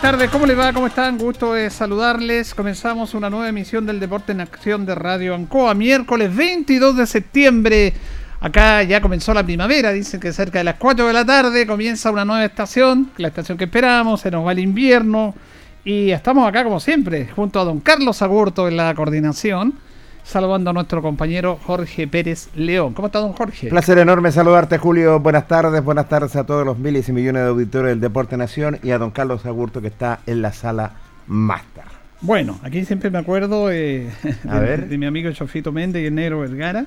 Buenas tardes, ¿cómo les va? ¿Cómo están? Gusto de saludarles. Comenzamos una nueva emisión del Deporte en Acción de Radio Ancoa, miércoles 22 de septiembre. Acá ya comenzó la primavera, dicen que cerca de las 4 de la tarde comienza una nueva estación, la estación que esperamos, se nos va el invierno y estamos acá como siempre, junto a don Carlos Agurto en la coordinación saludando a nuestro compañero Jorge Pérez León. ¿Cómo está, don Jorge? Placer enorme saludarte, Julio. Buenas tardes, buenas tardes a todos los miles y millones de auditores del Deporte Nación y a don Carlos Agurto que está en la sala máster. Bueno, aquí siempre me acuerdo eh, de, mi amigo Chofito Méndez y el negro Vergara.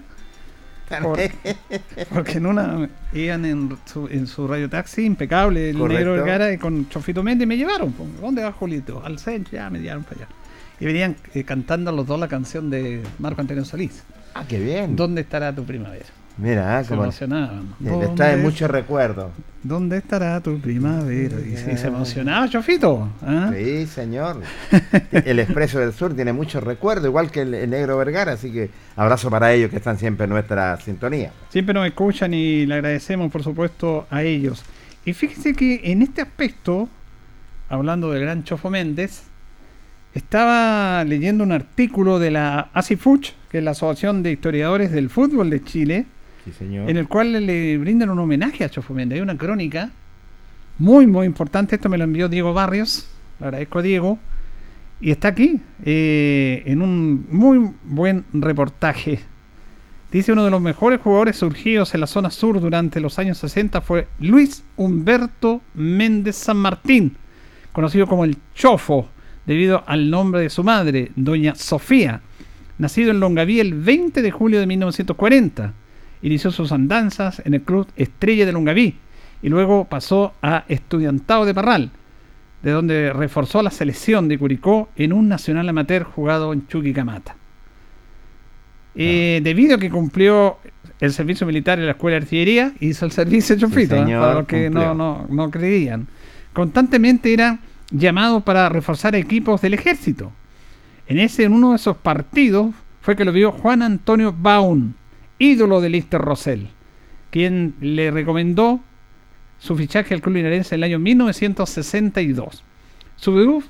porque en una iban en su, en su radio taxi impecable el negro Vergara y con Chofito Méndez me llevaron. ¿Dónde va Julito? Al centro, ya me llevaron para allá y venían eh, cantando los dos la canción de Marco Antonio Solís. Ah, qué bien. ¿Dónde estará tu primavera? Mira, ah, se emocionaban. Les trae muchos recuerdos. ¿Dónde estará tu primavera? Y, se emocionaba, Chofito. ¿ah? Sí, señor. el Expreso del Sur tiene muchos recuerdos, igual que el, Negro Vergara, así que abrazo para ellos que están siempre en nuestra sintonía. Siempre nos escuchan y le agradecemos, por supuesto, a ellos. Y fíjese que en este aspecto, hablando del gran Chofo Méndez, estaba leyendo un artículo de la ASIFUCH, que es la Asociación de Historiadores del Fútbol de Chile, en el cual le brindan un homenaje a Chofoméndez. Hay una crónica muy, muy importante. Esto me lo envió Diego Barrios. Le agradezco a Diego. Y está aquí, eh, en un muy buen reportaje. Dice uno de los mejores jugadores surgidos en la zona sur durante los años 60 fue Luis Humberto Méndez San Martín, conocido como el Chofo debido al nombre de su madre, doña Sofía, nacido en Longaví el 20 de julio de 1940. Inició sus andanzas en el club Estrella de Longaví y luego pasó a Estudiantado de Parral, de donde reforzó la selección de Curicó en un nacional amateur jugado en Chuquicamata. Eh, debido a que cumplió el servicio militar en la escuela de artillería, hizo el servicio chofito, ¿eh? para los que no, no, no creían. Constantemente era llamado para reforzar equipos del ejército. En ese, en uno de esos partidos, fue que lo vio Juan Antonio Baun, ídolo de Lister Rosell, quien le recomendó su fichaje al club linarense en el año 1962. Su debut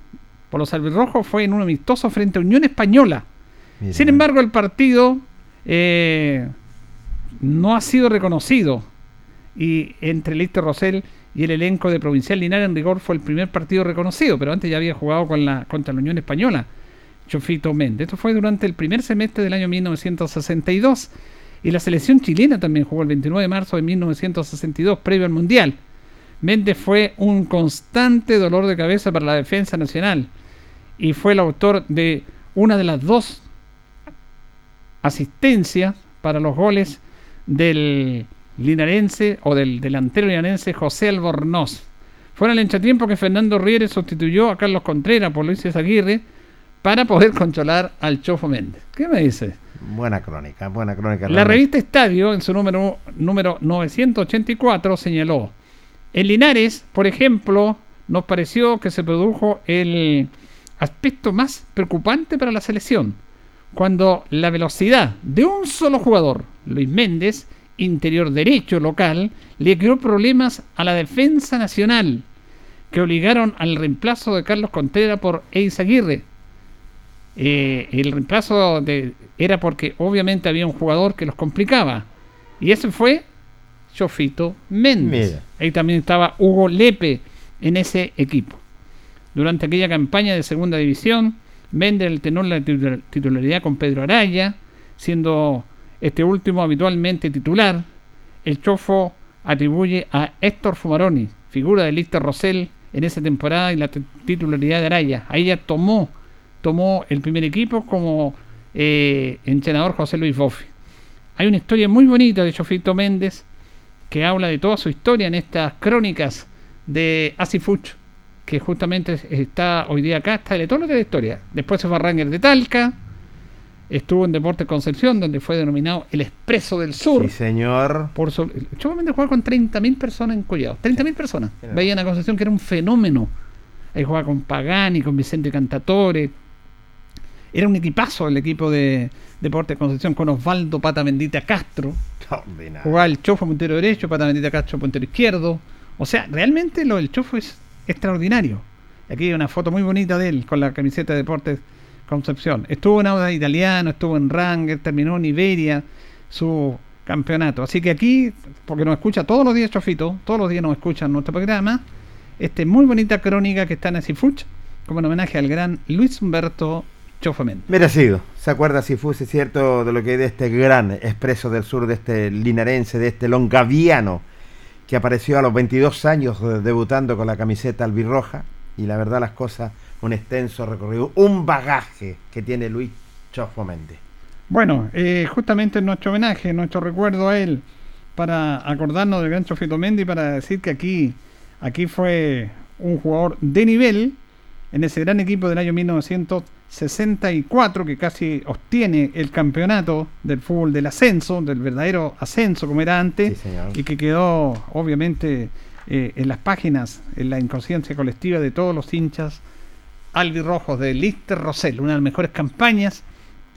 por los albirrojos fue en un amistoso frente a Unión Española. Sin embargo, el partido eh, no ha sido reconocido y entre Lister Rosell y el elenco de Provincial Linares en rigor fue el primer partido reconocido, pero antes ya había jugado con la, contra la Unión Española, Chofito Méndez. Esto fue durante el primer semestre del año 1962 y la selección chilena también jugó el 29 de marzo de 1962, previo al Mundial. Méndez fue un constante dolor de cabeza para la defensa nacional y fue el autor de una de las dos asistencias para los goles del linarense o del delantero linarense José Albornoz. Fue en el entretiempo que Fernando Rieres sustituyó a Carlos Contreras por Luis Aguirre para poder controlar al Chofo Méndez. ¿Qué me dice? Buena crónica, buena crónica. La revista Estadio, en su número, número 984, señaló, en Linares, por ejemplo, nos pareció que se produjo el aspecto más preocupante para la selección, cuando la velocidad de un solo jugador, Luis Méndez, interior derecho local, le creó problemas a la defensa nacional, que obligaron al reemplazo de Carlos Contreras por Eis Aguirre. Eh, el reemplazo de, era porque obviamente había un jugador que los complicaba. Y ese fue Chofito Méndez. Ahí también estaba Hugo Lepe en ese equipo. Durante aquella campaña de segunda división, Méndez tenor la titularidad con Pedro Araya, siendo este último habitualmente titular. El Chofo atribuye a Héctor Fumaroni, figura de Lister Rosell en esa temporada y la titularidad de Araya. Ahí ya tomó, tomó el primer equipo como eh, entrenador José Luis Boffi. Hay una historia muy bonita de Chofito Méndez que habla de toda su historia en estas crónicas de Asifuch, que justamente está hoy día acá, está que de historia. Después se fue a Ranger de Talca, estuvo en Deportes Concepción, donde fue denominado el Expreso del Sur. Sí, señor. Por so Méndez jugaba con 30.000 personas en Collado. 30.000 personas. Veían a Concepción que era un fenómeno. Ahí jugaba con Pagani, con Vicente Cantatore. Era un equipazo el equipo de Deportes Concepción con Osvaldo Pata Bendita Castro. Jugaba el Chofo puntero derecho, Pata Bendita Castro puntero izquierdo. O sea, realmente lo del Chofo es extraordinario. Aquí hay una foto muy bonita de él con la camiseta de Deportes Concepción. Estuvo en Auda Italiano, estuvo en Ranger, terminó en Iberia su campeonato. Así que aquí, porque nos escucha todos los días Chofito, todos los días nos escucha en nuestro programa, este muy bonita crónica que está en Asifuch, como en homenaje al gran Luis Humberto Chofo Méndez. Merecido. ¿Se acuerda si fuese cierto de lo que hay de este gran expreso del sur, de este linarense, de este longaviano? que apareció a los 22 años eh, debutando con la camiseta albirroja y la verdad las cosas, un extenso recorrido, un bagaje que tiene Luis Chofo Méndez. Bueno, eh, justamente nuestro homenaje, nuestro recuerdo a él, para acordarnos del gran Chofito Méndez y para decir que aquí, aquí fue un jugador de nivel en ese gran equipo del año 1964 que casi obtiene el campeonato del fútbol del ascenso, del verdadero ascenso como era antes, y que quedó obviamente eh, en las páginas, en la inconsciencia colectiva de todos los hinchas albirrojos de Lister Rosell, una de las mejores campañas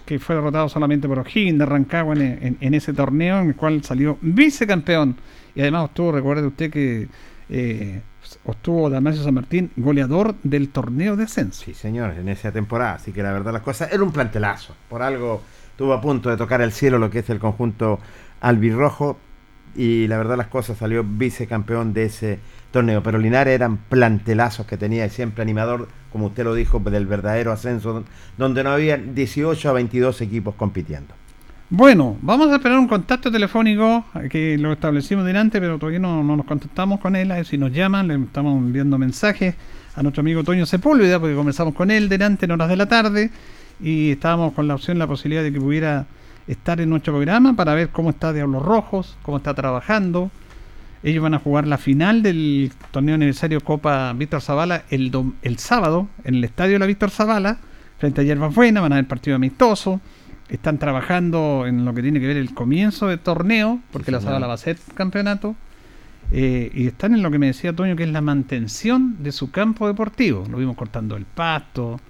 que fue derrotado solamente por O'Higgins de Rancagua en, ese torneo en el cual salió vicecampeón y además obtuvo, recuerde usted que eh, obtuvo Damasio San Martín goleador del torneo de ascenso. Sí, señor, en esa temporada. Así que la verdad las cosas era un plantelazo. Por algo tuvo a punto de tocar el cielo lo que es el conjunto albirrojo y la verdad las cosas salió vicecampeón de ese torneo. Pero Linares eran plantelazos que tenía siempre animador, como usted lo dijo, del verdadero ascenso, donde no había 18 a 22 equipos compitiendo. Bueno, vamos a esperar un contacto telefónico que lo establecimos delante, pero todavía no, nos contactamos con él. A ver si nos llaman, le estamos enviando mensajes a nuestro amigo Toño Sepúlveda, porque conversamos con él delante en horas de la tarde y estábamos con la opción, la posibilidad de que pudiera estar en nuestro programa para ver cómo está Diablos Rojos, cómo está trabajando. Ellos van a jugar la final del torneo aniversario Copa Víctor Zavala el, el sábado en el estadio de la Víctor Zavala, frente a Yerba Buena, van a haber partido amistoso están trabajando en lo que tiene que ver el comienzo del torneo, porque la Zabala va a ser campeonato, eh, y están en lo que me decía Toño, que es la mantención de su campo deportivo. Lo vimos cortando el pasto,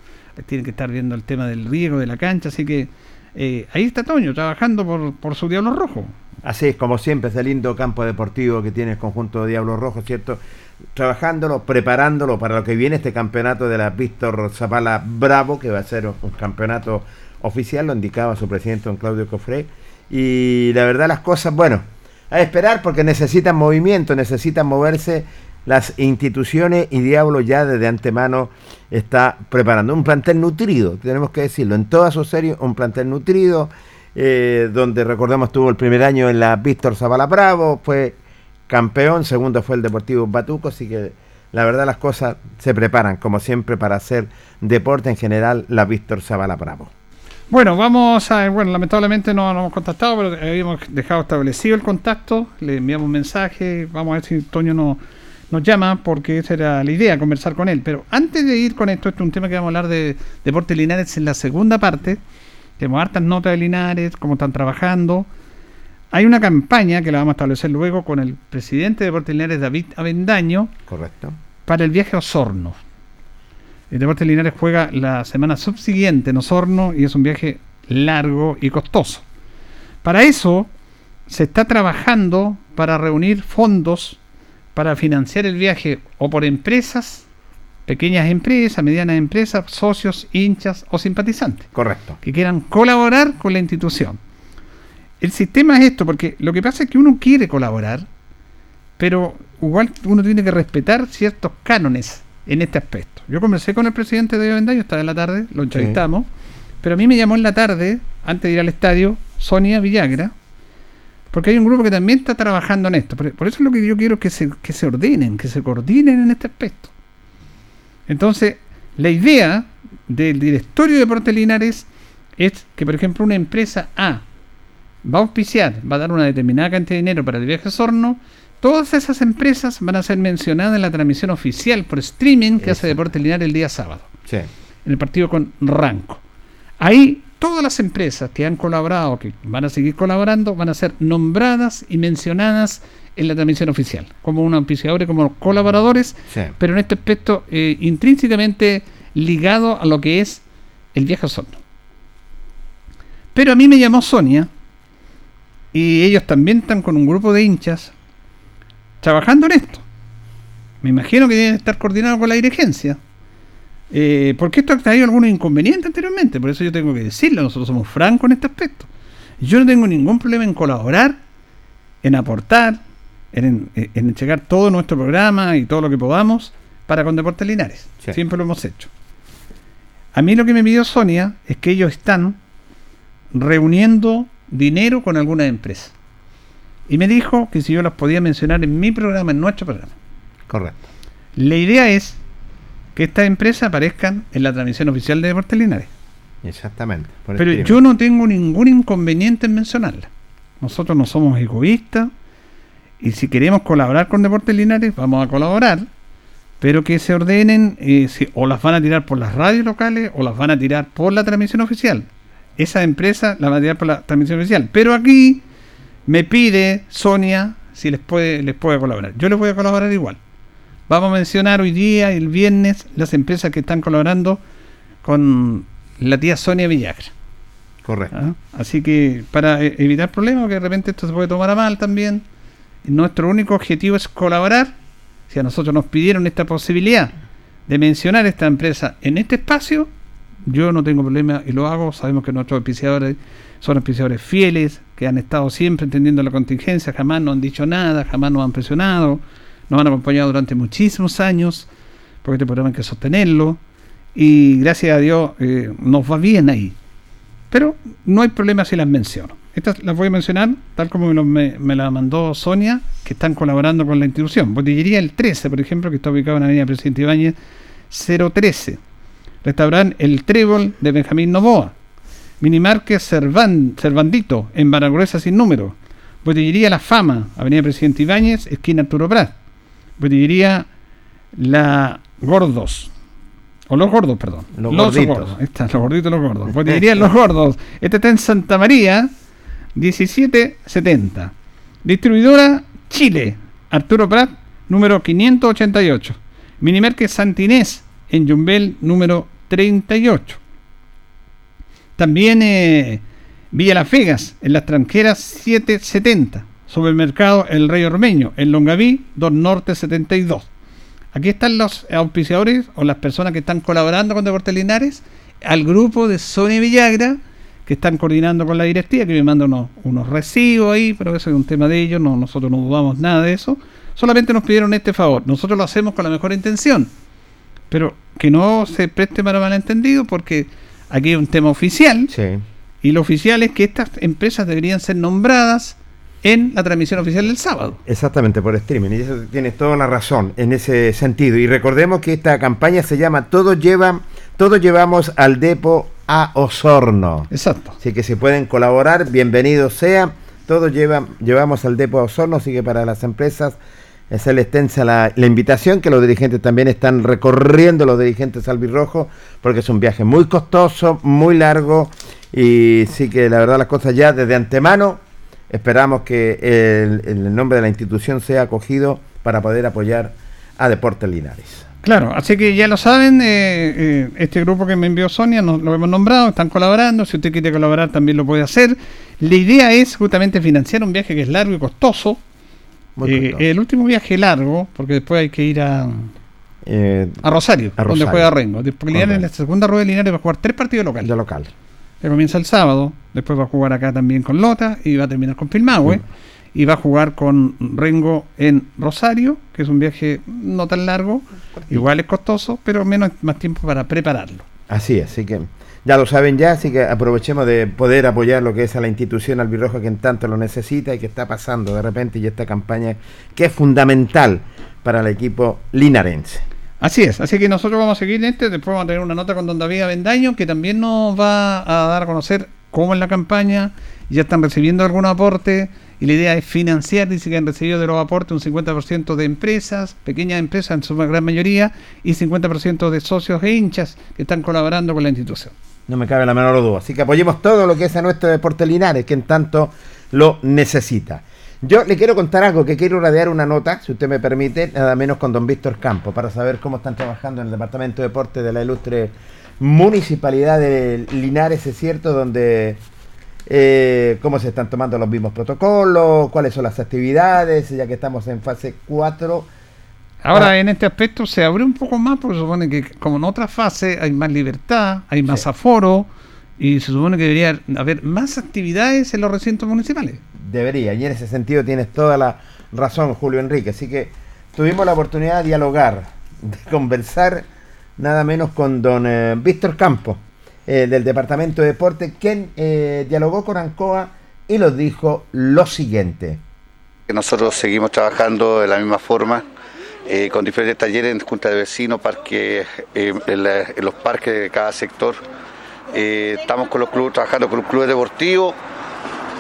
tienen que estar viendo el tema del riego de la cancha, así que eh, ahí está Toño, trabajando por, por su diablo rojo. Así es, como siempre, ese lindo campo deportivo que tiene el conjunto de Diablos Rojos, ¿cierto? Trabajándolo, preparándolo para lo que viene este campeonato de la Víctor Zapala Bravo, que va a ser un campeonato oficial, lo indicaba su presidente, don Claudio Cofré. Y la verdad, las cosas, bueno, a esperar porque necesitan movimiento, necesitan moverse las instituciones y Diablo ya desde antemano está preparando un plantel nutrido, tenemos que decirlo, en toda su serie, un plantel nutrido eh, donde recordemos tuvo el primer año en la Víctor Zavala Bravo, fue campeón, segundo fue el Deportivo Batuco, así que la verdad las cosas se preparan, como siempre, para hacer deporte en general la Víctor Zavala Bravo. Bueno, vamos a. Bueno, lamentablemente no nos hemos contactado, pero habíamos dejado establecido el contacto. Le enviamos un mensaje. Vamos a ver si Toño no, nos llama, porque esa era la idea, conversar con él. Pero antes de ir con esto, este es un tema que vamos a hablar de Deportes Linares en la segunda parte. Tenemos hartas notas de Linares, cómo están trabajando. Hay una campaña que la vamos a establecer luego con el presidente de Deportes Linares, David Avendaño. Correcto. Para el viaje a Osorno. El Deportes Linares juega la semana subsiguiente en Osorno y es un viaje largo y costoso. Para eso se está trabajando para reunir fondos para financiar el viaje o por empresas pequeñas empresas, medianas empresas, socios, hinchas o simpatizantes. Correcto. Que quieran colaborar con la institución. El sistema es esto, porque lo que pasa es que uno quiere colaborar, pero igual uno tiene que respetar ciertos cánones en este aspecto. Yo conversé con el presidente de Vendaño esta en la tarde, lo entrevistamos, pero a mí me llamó en la tarde, antes de ir al estadio, Sonia Villagra, porque hay un grupo que también está trabajando en esto. Por, eso es lo que yo quiero que se, que se ordenen, que se coordinen en este aspecto. Entonces, la idea del directorio de Deportes Linares es que, por ejemplo, una empresa A va a auspiciar, va a dar una determinada cantidad de dinero para el viaje a Sorno, todas esas empresas van a ser mencionadas en la transmisión oficial por streaming que hace Deportes Linares el día sábado. Sí. En el partido con Ranco. Ahí todas las empresas que han colaborado, que van a seguir colaborando, van a ser nombradas y mencionadas en la transmisión oficial, como un auspiciadores, como colaboradores, pero en este aspecto eh, intrínsecamente ligado a lo que es el viaje a Osorno. Pero a mí me llamó Sonia, y ellos también están con un grupo de hinchas trabajando en esto. Me imagino que deben estar coordinados con la dirigencia. Eh, porque esto ha traído algunos inconvenientes anteriormente, por eso yo tengo que decirlo, nosotros somos francos en este aspecto. Yo no tengo ningún problema en colaborar, en aportar, en, en, todo nuestro programa y todo lo que podamos para con Deportes Linares. Siempre lo hemos hecho. A mí lo que me pidió Sonia es que ellos están reuniendo dinero con alguna empresa. Y me dijo que si yo las podía mencionar en mi programa, en nuestro programa. Correcto. La idea es que estas empresas aparezcan en la transmisión oficial de Deportes Linares. Exactamente. Pero yo no tengo ningún inconveniente en mencionarla. Nosotros no somos egoístas, y si queremos colaborar con Deportes Linares, vamos a colaborar, pero que se ordenen, eh, o las van a tirar por las radios locales o las van a tirar por la transmisión oficial. Esa empresa la va a tirar por la transmisión oficial. Pero aquí me pide Sonia si les puede, les puede colaborar. Yo les voy a colaborar igual. Vamos a mencionar hoy día, el viernes, las empresas que están colaborando con la tía Sonia Villagra. Correcto. ¿Ah? Así que para e-, evitar problemas, que de repente esto se puede tomar a mal también, nuestro único objetivo es colaborar. Si a nosotros nos pidieron esta posibilidad de mencionar esta empresa en este espacio, yo no tengo problema y lo hago. Sabemos que nuestros auspiciadores son auspiciadores fieles, que han estado siempre entendiendo la contingencia, jamás nos han dicho nada, jamás nos han presionado, nos han acompañado durante muchísimos años, porque este programa que sostenerlo. Y gracias a Dios eh, nos va bien ahí. Pero no hay problema si las menciono. Estas las voy a mencionar tal como me, la mandó Sonia, que están colaborando con la institución. Botillería El 13, por ejemplo, que está ubicado en la avenida Presidente Ibáñez 013. Restaurante El Trébol de Benjamín Novoa. Minimarque Cervan, Cervandito en Baragruesa sin número. Botillería La Fama, avenida Presidente Ibáñez, esquina Arturo Prat. Botillería La Gordos, o los gordos, perdón. Los, gorditos. gordos. Los gorditos los gordos. Botillería Los Gordos. Este está en Santa María, 1770. Distribuidora Chile, Arturo Prat, número 588. Minimerque Santinés, en Jumbel, número 38. También eh, Villa Las Vegas, en las tranqueras 770. Supermercado El Rey Ormeño, en Longaví, 2 Norte 72. Aquí están los auspiciadores o las personas que están colaborando con Deportes Linares, al grupo de Sony Villagra, que están coordinando con la directiva, que me mandan unos, unos recibos ahí, pero eso es un tema de ellos, no, nosotros no dudamos nada de eso. Solamente nos pidieron este favor. Nosotros lo hacemos con la mejor intención, pero que no se preste para malentendido, porque aquí hay un tema oficial, Sí. y lo oficial es que estas empresas deberían ser nombradas en la transmisión oficial del sábado. Exactamente, por streaming. Y eso tienes toda la razón en ese sentido. Y recordemos que esta campaña se llama Todos llevan, todos llevamos al depo a Osorno. Exacto. Así que si pueden colaborar, bienvenidos sea. Todos llevan, llevamos al depo a Osorno, así que para las empresas es el extensa la, la invitación que los dirigentes también están recorriendo, los dirigentes albirrojos, porque es un viaje muy costoso, muy largo, y sí que la verdad las cosas ya desde antemano esperamos que el, el nombre de la institución sea acogido para poder apoyar a Deportes Linares. Claro, así que ya lo saben, eh, eh, este grupo que me envió Sonia, nos lo hemos nombrado, están colaborando, si usted quiere colaborar también lo puede hacer. La idea es justamente financiar un viaje que es largo y costoso. Eh, el último viaje largo, porque después hay que ir a, Eh, a Rosario, A donde Rosario. juega Rengo. Después Linares en la segunda rueda de Linares va a jugar tres partidos locales. de local. Que comienza el sábado, después va a jugar acá también con Lota y va a terminar con Pilmahue. Y va a jugar con Rengo en Rosario, que es un viaje no tan largo, igual es costoso, pero menos más tiempo para prepararlo. Así así que ya lo saben ya, así que aprovechemos de poder apoyar lo que es a la institución albirroja que en tanto lo necesita y que está pasando de repente y esta campaña que es fundamental para el equipo linarense. Así es, así que nosotros vamos a seguir en este, después vamos a tener una nota con Don David Avendaño, que también nos va a dar a conocer cómo es la campaña, ya están recibiendo algún aporte, y la idea es financiar, dice que han recibido de los aportes un 50% de empresas, pequeñas empresas en su gran mayoría, y 50% de socios e hinchas que están colaborando con la institución. No me cabe la menor duda. Así que apoyemos todo lo que es a nuestro deporte Linares, que en tanto lo necesita. Yo le quiero contar algo, que quiero radiar una nota, si usted me permite, nada menos con don Víctor Campo, para saber cómo están trabajando en el Departamento de Deporte de la ilustre Municipalidad de Linares, es cierto, donde eh, cómo se están tomando los mismos protocolos, cuáles son las actividades, ya que estamos en fase 4. Ahora, Ah. en este aspecto se abre un poco más, porque se supone que, como en otra fase, hay más libertad, hay más Sí. aforo, y se supone que debería haber más actividades en los recintos municipales. Debería, y en ese sentido tienes toda la razón, Julio Enrique. Así que tuvimos la oportunidad de dialogar, de conversar nada menos con don eh, Víctor Campos, eh, del Departamento de Deporte, quien eh, dialogó con Ancoa y nos dijo lo siguiente. nosotros seguimos trabajando de la misma forma, con diferentes talleres en junta de vecinos, parques, eh, en, los parques de cada sector. Estamos con los clubes, trabajando con los clubes deportivos,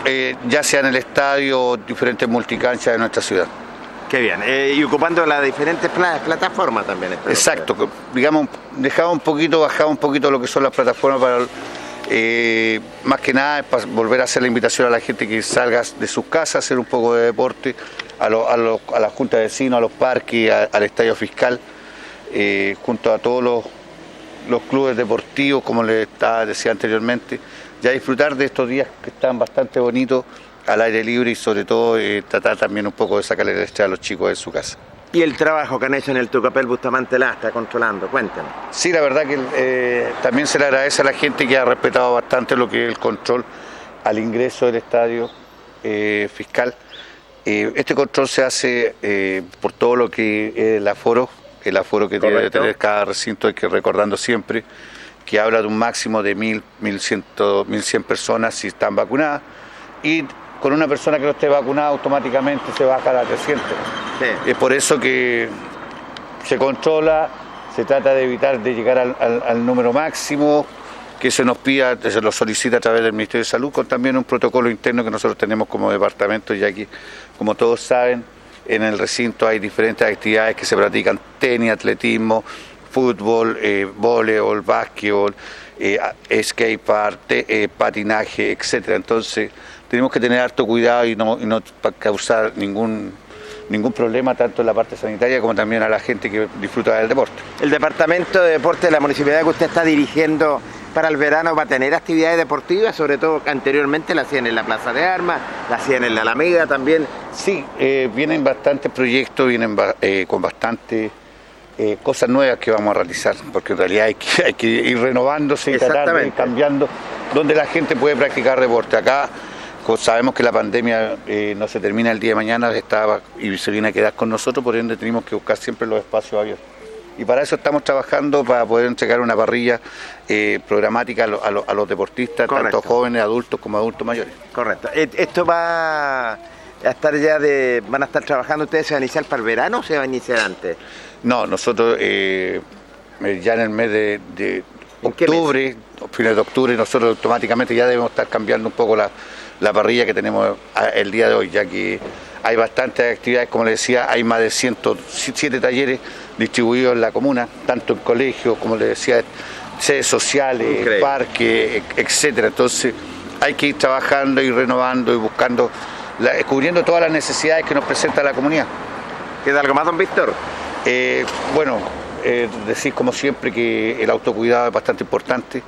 eh, ya sea en el estadio o diferentes multicanchas de nuestra ciudad. Qué bien, y ocupando las diferentes plataformas también. Exacto, que, digamos, dejamos un poquito, bajamos un poquito lo que son las plataformas para, eh, más que nada, para volver a hacer la invitación a la gente que salga de sus casas a hacer un poco de deporte, a, lo- a, lo- a la Junta de Vecinos, a los parques, a- al Estadio Fiscal, eh, junto a todos los, los clubes deportivos, como les estaba- decía anteriormente, ya disfrutar de estos días que están bastante bonitos al aire libre y sobre todo eh, tratar también un poco de sacarle el estrés a los chicos de su casa. Y el trabajo que han hecho en el Tucapel Bustamante la está controlando, cuéntanos. Sí, la verdad que eh, también se le agradece a la gente que ha respetado bastante lo que es el control al ingreso del estadio eh, fiscal. Este control se hace por todo lo que es el aforo, el aforo que debe Correcto. tener cada recinto, hay que recordando siempre que habla de un máximo de 1.000, 1.100, 1.100 personas si están vacunadas y con una persona que no esté vacunada automáticamente se baja a 300. Es por eso que se controla, se trata de evitar de llegar al, al- al número máximo que se nos pida, se lo solicita a través del Ministerio de Salud, con también un protocolo interno que nosotros tenemos como departamento, ya que, como todos saben, en el recinto hay diferentes actividades que se practican, tenis, atletismo, fútbol, eh, voleibol, básquetbol, eh, skate park, te- eh, patinaje, etcétera. Entonces, tenemos que tener harto cuidado y no, y no causar ningún ningún problema tanto en la parte sanitaria como también a la gente que disfruta del deporte. El Departamento de Deporte de la Municipalidad que usted está dirigiendo para el verano va a tener actividades deportivas, sobre todo anteriormente la hacían en la Plaza de Armas, la hacían en la Alameda también. Sí, eh, vienen bastantes proyectos, vienen eh, con bastantes eh, cosas nuevas que vamos a realizar, porque en realidad hay que, hay que ir renovándose y tratar de ir cambiando donde la gente puede practicar deporte. Acá sabemos que la pandemia no se termina el día de mañana estaba, y se viene a quedar con nosotros, por ende tenemos que buscar siempre los espacios abiertos y para eso estamos trabajando para poder entregar una parrilla eh, programática a, los deportistas, tanto jóvenes, adultos como adultos mayores. Correcto. ¿Esto va a estar ya de, van a estar trabajando ustedes, se va a iniciar para el verano o se va a iniciar antes? No, nosotros eh, eh, ya en el mes de, octubre, fines de octubre, nosotros automáticamente ya debemos estar cambiando un poco la, la parrilla que tenemos el día de hoy, ya que hay bastantes actividades, como le decía, hay más de 107 talleres distribuidos en la comuna, tanto en colegios, como le decía, sedes sociales, parques, etcétera. Entonces hay que ir trabajando y renovando y buscando, cubriendo todas las necesidades que nos presenta la comunidad. ¿Queda algo más, don Víctor? Eh, bueno, eh, decir como siempre que el autocuidado es bastante importante,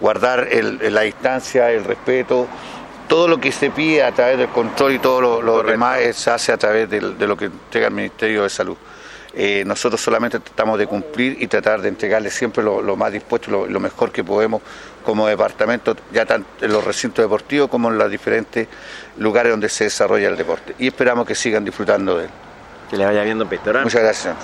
guardar la distancia, el respeto, todo lo que se pide a través del control y todo lo, demás se hace a través de, lo que entrega el Ministerio de Salud. Eh, nosotros solamente tratamos de cumplir y tratar de entregarle siempre lo, más dispuesto, lo, lo, mejor que podemos como departamento, ya tanto en los recintos deportivos como en los diferentes lugares donde se desarrolla el deporte. Y esperamos que sigan disfrutando de él. Que le vaya bien, don Víctor. ¿eh? Muchas gracias.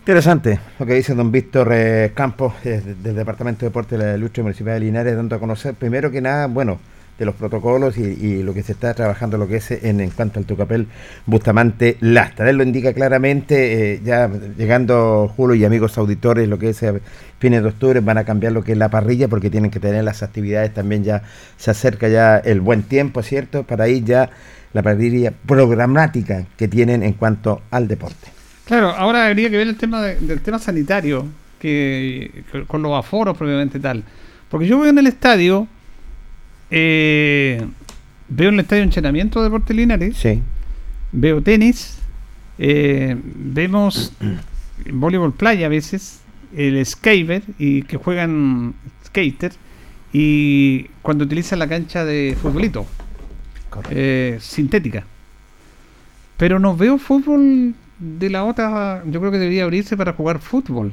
Interesante lo que dice don Víctor eh, Campos del Departamento de Deporte de la Lucha Municipal de Linares, dando a conocer primero que nada, bueno, de los protocolos y, lo que se está trabajando, lo que es en, en cuanto al Tucapel Bustamante Lastra. Él lo indica claramente, eh, ya llegando Julio y amigos auditores, lo que es eh, fines de octubre, van a cambiar lo que es la parrilla porque tienen que tener las actividades, también ya se acerca ya el buen tiempo, ¿cierto? Para ir ya la parrilla programática que tienen en cuanto al deporte. Claro, ahora habría que ver el tema del tema sanitario, que, con los aforos propiamente tal. Porque yo voy en el estadio eh, veo el estadio entrenamiento de Deportes Linares. Sí. Veo tenis. Eh, vemos voleibol playa a veces. El skater y que juegan skater. Y cuando utilizan la cancha de futbolito. Eh, sintética. Pero no veo fútbol de la otra. Yo creo que debería abrirse para jugar fútbol.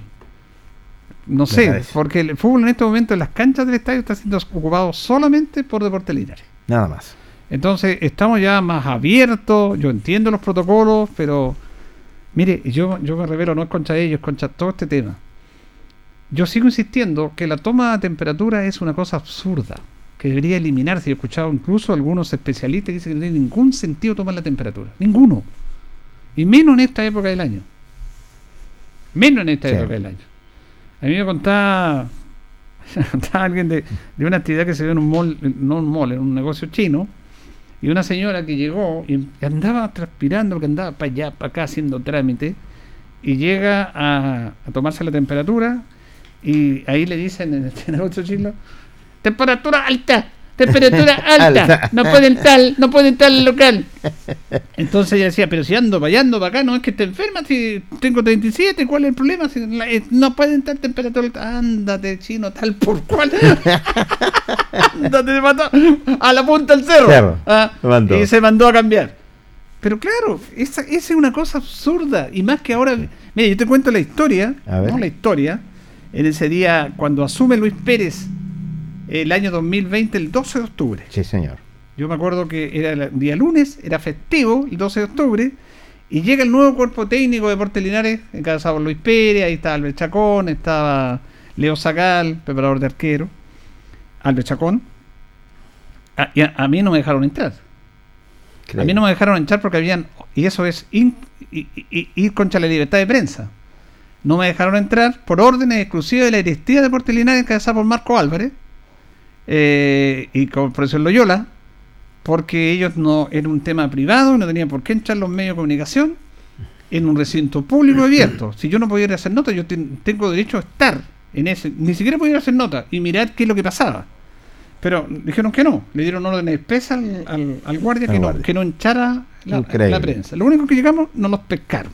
No sé, porque el fútbol en este momento en las canchas del estadio está siendo ocupado solamente por deportes Linares. Nada más. Entonces, estamos ya más abiertos, yo entiendo los protocolos, pero mire, yo, yo me revelo, no es contra ellos, es contra todo este tema. Yo sigo insistiendo que la toma de temperatura es una cosa absurda, que debería eliminarse. He escuchado incluso algunos especialistas que dicen que no tiene ningún sentido tomar la temperatura. Ninguno. Y menos en esta época del año. Menos en esta época del año. A mí me contaba, alguien de, una actividad que se ve en un mall, no un mall, en un negocio chino, y una señora que llegó y andaba transpirando, que andaba para allá, para acá haciendo trámite, y llega a, tomarse la temperatura, y ahí le dicen en el negocio chino, temperatura alta, temperatura alta, no puede entrar, no puede entrar al local. Entonces ella decía, pero si ando para para acá, no es que esté enferma, si tengo 37, ¿cuál es el problema? Si eh, no puede entrar temperatura alta, ándate chino, tal por cual. ándate, mató a la punta del cerro. Ah, y se mandó a cambiar. Pero claro, esa, esa, es una cosa absurda. Y más que ahora, mira, yo te cuento la historia, ¿no? la historia, en ese día cuando asume Luis Pérez el año 2020, el 12 de octubre. Sí, señor. Yo me acuerdo que era el día lunes, era festivo, el 12 de octubre, y llega el nuevo cuerpo técnico de Deportes Linares, encabezado por Luis Pérez, ahí estaba Albert Chacón, estaba Leo Zagal, preparador de arquero, Albert Chacón. A, y a, mí no me dejaron entrar. A mí no me dejaron entrar porque habían, y eso es ir contra la libertad de prensa. No me dejaron entrar por órdenes exclusivas de la directiva de Deportes Linares, encabezada por Marco Álvarez eh, y con el profesor Loyola, porque ellos no era un tema privado, no tenían por qué entrar los medios de comunicación en un recinto público abierto. Si yo no podía hacer nota, yo tengo derecho a estar en ese, ni siquiera podía hacer nota y mirar qué es lo que pasaba. Pero dijeron que no, le dieron órdenes expresas al, al, guardia, que, No, que no echara la, prensa. Lo único que llegamos, no los pescaron.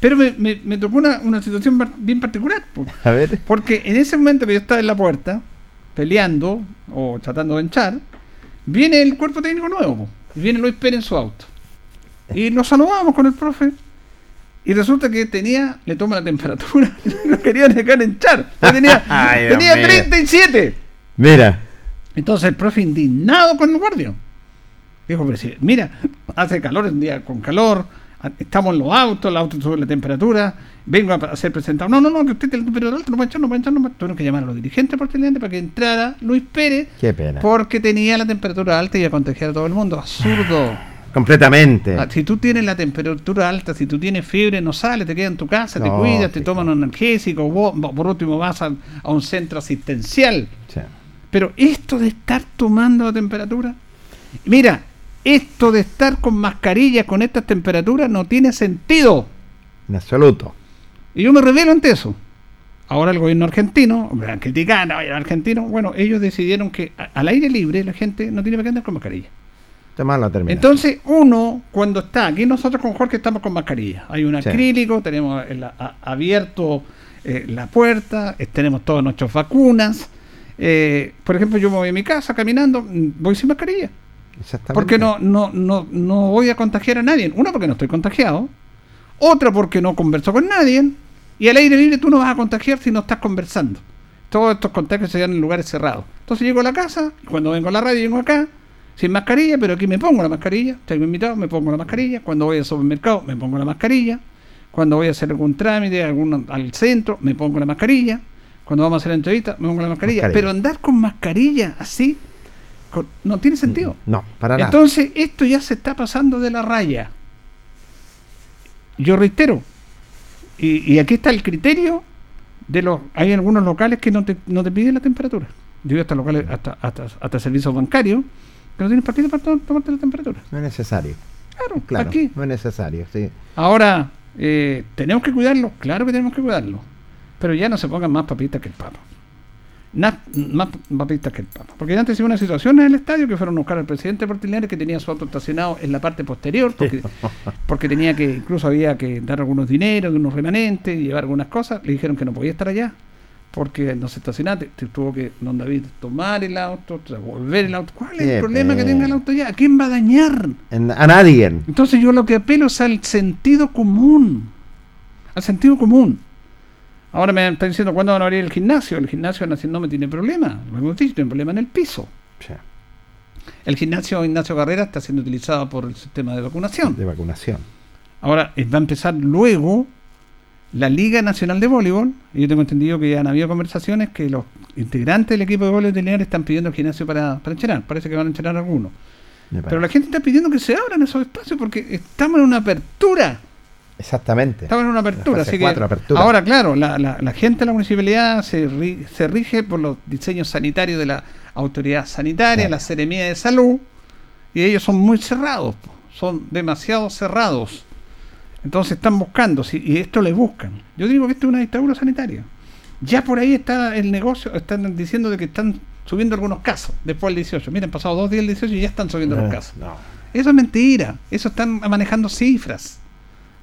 Pero me, tocó una, situación bien particular. A ver. Porque en ese momento que yo estaba en la puerta, peleando o tratando de hinchar, viene el cuerpo técnico nuevo, y viene Luis Pérez en su auto. Y nos saludamos con el profe. Y resulta que tenía, le toma la temperatura, no quería dejar. Ya Tenía, Ay, tenía mío. 37. Mira, Entonces el profe indignado con el guardia. Dijo, pero si, mira, hace calor, un día con calor, estamos en los autos, el auto sube la temperatura, vengo a, ser presentado. No, no, no, que usted tiene la temperatura alta, no puede echar, no puede echar, no puede Tuvieron que llamar a los dirigentes porteños para que entrara Luis Pérez, qué pena. porque tenía la temperatura alta y iba a contagiar a todo el mundo. Absurdo. Completamente. Ah, Si tú tienes la temperatura alta, si tú tienes fiebre, no sales, te quedas en tu casa, te cuidas, te toman un analgésico, vos, por último vas a, a un centro asistencial. Sí. Pero esto de estar tomando la temperatura, mira, esto de estar con mascarillas con estas temperaturas no tiene sentido. En absoluto. Y yo me revelo ante eso. Ahora el gobierno argentino, me van criticando, "Ay, el argentino, bueno, ellos decidieron que al aire libre la gente no tiene que andar con mascarilla. Entonces, uno, cuando está, aquí nosotros con Jorge estamos con mascarilla. Hay un Sí. acrílico, tenemos el- a- abierto eh, la puerta, eh, tenemos todas nuestras vacunas. Eh, por ejemplo, yo me voy a mi casa caminando, mm, voy sin mascarilla. Exactamente. Porque no, no, no, no voy a contagiar a nadie. Uno, porque no estoy contagiado. Otra, porque no converso con nadie. Y al aire libre tú no vas a contagiar si no estás conversando. Todos estos contagios se dan en lugares cerrados. Entonces llego a la casa, y cuando vengo a la radio, vengo acá, sin mascarilla, pero aquí me pongo la mascarilla. Tengo invitado, me pongo la mascarilla. Cuando voy al supermercado, me pongo la mascarilla. Cuando voy a hacer algún trámite algún, al centro, me pongo la mascarilla. Cuando vamos a hacer entrevista, me pongo la mascarilla. Mascarilla. Pero andar con mascarilla así, con- no tiene sentido. No, para nada. Entonces, esto ya se está pasando de la raya. Yo reitero, y, y aquí está el criterio de los. Hay algunos locales que no te, no te piden la temperatura. Yo he hasta locales, hasta, hasta, hasta servicios bancarios, que no tienen partido para to- tomarte la temperatura. No es necesario. Claro, Claro, aquí. no es necesario. Sí. Ahora, eh, ¿tenemos que cuidarlo? Claro que tenemos que cuidarlo. Pero ya no se pongan más papitas que el Papa. Más papistas que el Papa. Porque antes hubo una situación en el estadio que fueron a buscar al presidente Portinares que tenía su auto estacionado en la parte posterior, porque, porque tenía que, incluso había que dar algunos dineros, unos remanentes, llevar algunas cosas. Le dijeron que no podía estar allá, porque no se estacionaba, tuvo que, don David, tomar el auto, devolver el auto. ¿Cuál es el problema que pena. tenga el auto ya? ¿A quién va a dañar? En- a nadie. Entonces yo lo que apelo es al sentido común. Al sentido común. Ahora me están diciendo cuándo van a abrir el gimnasio. El gimnasio no me tiene problema. Lo hemos dicho, tiene problema en el piso. Sí, El gimnasio Ignacio Carrera está siendo utilizado por el sistema de vacunación. De vacunación. Ahora eh, va a empezar luego la Liga Nacional de Voleibol. Y yo tengo entendido que ya han habido conversaciones que los integrantes del equipo de voleibol de Linares están pidiendo el gimnasio para, para entrenar. Parece que van a entrenar algunos. Pero la gente está pidiendo que se abran esos espacios porque estamos en una apertura. Exactamente. Estaba en una apertura, así que apertura. ahora claro, la, la- la gente de la municipalidad se, ri- se rige por los diseños sanitarios de la autoridad sanitaria, Claro. la Seremía de Salud, y ellos son muy cerrados, son demasiado cerrados. Entonces están buscando, si- y esto le buscan. Yo digo que esto es una dictadura sanitaria. Ya por ahí está el negocio, están diciendo de que están subiendo algunos casos después del 18. Miren, pasado dos días el 18 y ya están subiendo los No, casos. no. Eso es mentira. Eso están manejando cifras.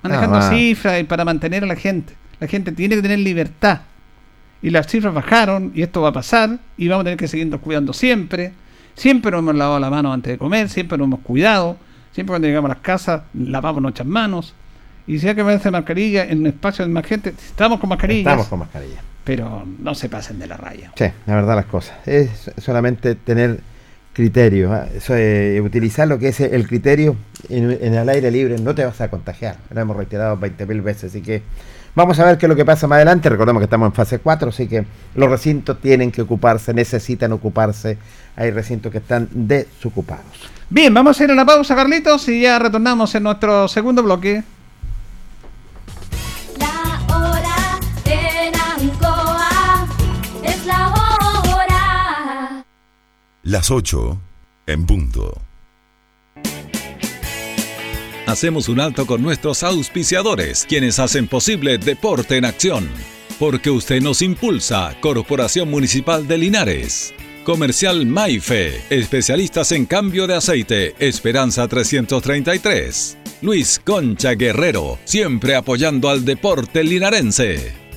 Manejando Ah, cifras y para mantener a la gente. La gente tiene que tener libertad. Y las cifras bajaron y esto va a pasar y vamos a tener que seguirnos cuidando siempre. Siempre nos hemos lavado la mano antes de comer, siempre nos hemos cuidado. Siempre cuando llegamos a las casas lavamos nuestras manos. Y si hay que ponerse mascarilla en un espacio de más gente, estamos con mascarillas. Estamos con mascarilla. Pero no se pasen de la raya. Sí, la verdad las cosas. Es solamente tener criterio. ¿ah? Eso, eh, utilizar lo que es el criterio en, en el aire libre. No te vas a contagiar. Lo hemos reiterado 20.000 veces. Así que vamos a ver qué es lo que pasa más adelante. Recordemos que estamos en fase 4. Así que los recintos tienen que ocuparse, necesitan ocuparse. Hay recintos que están desocupados. Bien, vamos a ir a la pausa, Carlitos, y ya retornamos en nuestro segundo bloque. Las 8 en punto. Hacemos un alto con nuestros auspiciadores, quienes hacen posible Deporte en Acción. Porque usted nos impulsa, Corporación Municipal de Linares. Comercial Maife, especialistas en cambio de aceite, Esperanza 333. Luis Concha Guerrero, siempre apoyando al deporte linarense.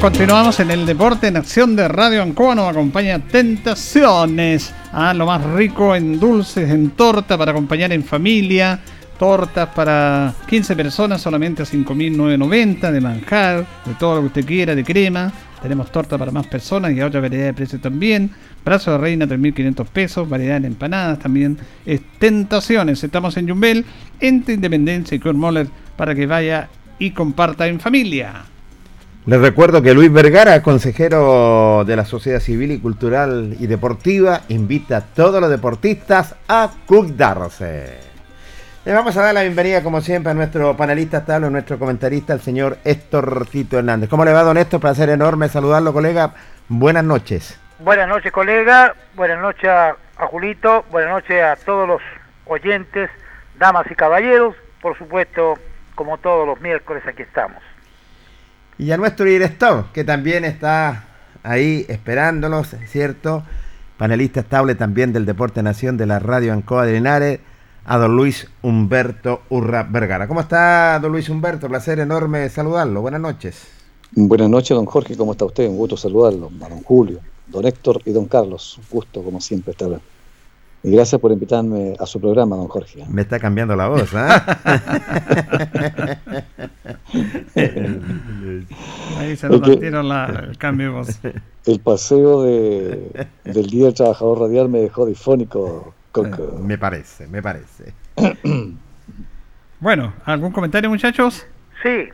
Continuamos en el deporte en acción de Radio Ancoa. Nos acompaña Tentaciones. Ah, lo más rico en dulces, en torta para acompañar en familia. Tortas para 15 personas solamente a 5.990 de manjar, de todo lo que usted quiera, de crema. Tenemos torta para más personas y a otra variedad de precios también. Brazo de reina 3.500 pesos, variedad en empanadas también. Es Tentaciones. Estamos en Yumbel, entre Independencia y Moller para que vaya y comparta en familia. Les recuerdo que Luis Vergara, consejero de la Sociedad Civil y Cultural y Deportiva, invita a todos los deportistas a cuidarse. Le vamos a dar la bienvenida, como siempre, a nuestro panelista estable, nuestro comentarista, el señor Héctor Tito Hernández. ¿Cómo le va, don Héctor? Placer enorme saludarlo, colega. Buenas noches. Buenas noches, colega. Buenas noches a Julito. Buenas noches a todos los oyentes, damas y caballeros. Por supuesto, como todos los miércoles, aquí estamos. Y a nuestro director, que también está ahí esperándonos, ¿cierto? Panelista estable también del Deporte Nación de la Radio Ancoa de Linares, a don Luis Humberto Urra Vergara. ¿Cómo está don Luis Humberto? Placer enorme saludarlo. Buenas noches. Buenas noches, don Jorge. ¿Cómo está usted? Un gusto saludarlo. A don Julio, don Héctor y don Carlos. Un gusto, como siempre, estar. Y gracias por invitarme a su programa, don Jorge. Me está cambiando la voz, ¿ah? Ahí se nos la, el cambio de voz. El paseo de, del Día del Trabajador Radial me dejó difónico. Coco. Me parece, me parece. Bueno, ¿algún comentario, muchachos? Sí.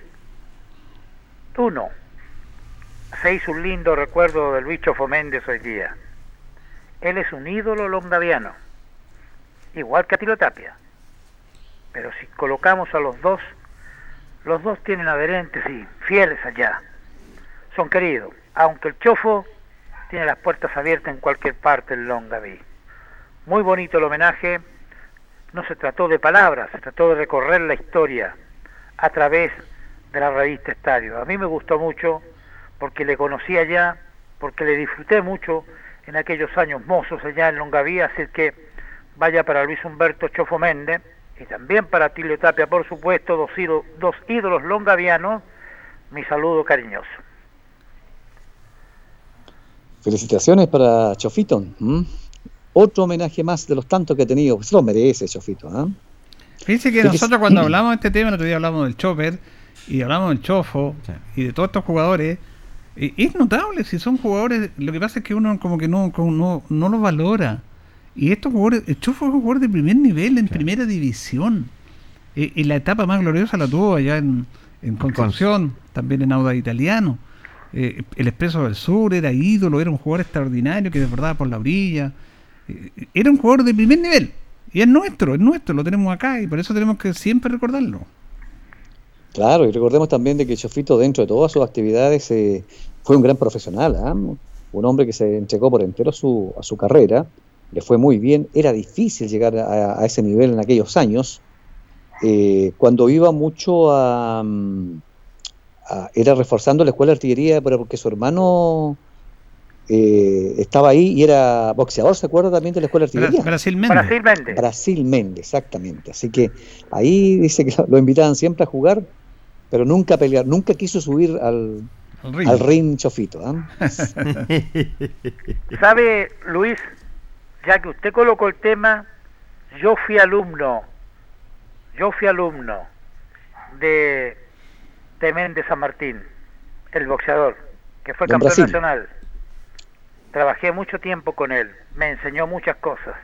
Uno. Se hizo un lindo recuerdo del bicho Foméndez hoy día. Él es un ídolo longaviano, igual que Atilo Tapia. Pero si colocamos a los dos, los dos tienen adherentes y fieles allá. Son queridos, aunque el chofo tiene las puertas abiertas en cualquier parte del Longaví. Muy bonito el homenaje. No se trató de palabras, se trató de recorrer la historia a través de la revista Estadio. A mí me gustó mucho porque le conocí allá, porque le disfruté mucho en aquellos años mozos allá en Longaví, así que vaya para Luis Humberto Chofo Méndez y también para Tilio Tapia, por supuesto, dos, ído- dos ídolos longavianos, mi saludo cariñoso. Felicitaciones para Chofito. Otro homenaje más de los tantos que ha tenido. Se lo merece, Chofito. ¿ah? Fíjense que nosotros cuando hablamos de este tema, el otro día hablamos del Chopper y hablamos del Chofo y de todos estos jugadores, eh, es notable si son jugadores, lo que pasa es que uno como que no, como no, no los valora. Y estos jugadores, el Chofo es un jugador de primer nivel en primera división. Eh, y la etapa más gloriosa la tuvo allá en, en Concepción, también en Auda Italiano. Eh, el Expreso del Sur era ídolo, era un jugador extraordinario que desbordaba por la orilla. Eh, era un jugador de primer nivel. Y es nuestro, es nuestro, lo tenemos acá y por eso tenemos que siempre recordarlo. Claro, y recordemos también de que Chofito, dentro de todas sus actividades, eh, fue un gran profesional. ¿ah? Un hombre que se entregó por entero a su, a su carrera. Le fue muy bien. Era difícil llegar a, a ese nivel en aquellos años. Eh, cuando iba mucho a, a- Era reforzando la escuela de artillería, pero porque su hermano eh, estaba ahí y era boxeador, ¿se acuerda también de la escuela de artillería? Brasil Brasil Méndez. Brasil Méndez, exactamente. Así que ahí dice que lo invitaban siempre a jugar, pero nunca pelear, nunca quiso subir al, Al ring. al ring chofito. ¿ah? ¿Sabe, Luis? Ya que usted colocó el tema, yo fui alumno, yo fui alumno de, de Méndez San Martín, el boxeador, que fue campeón Brasil. nacional. Trabajé mucho tiempo con él, me enseñó muchas cosas,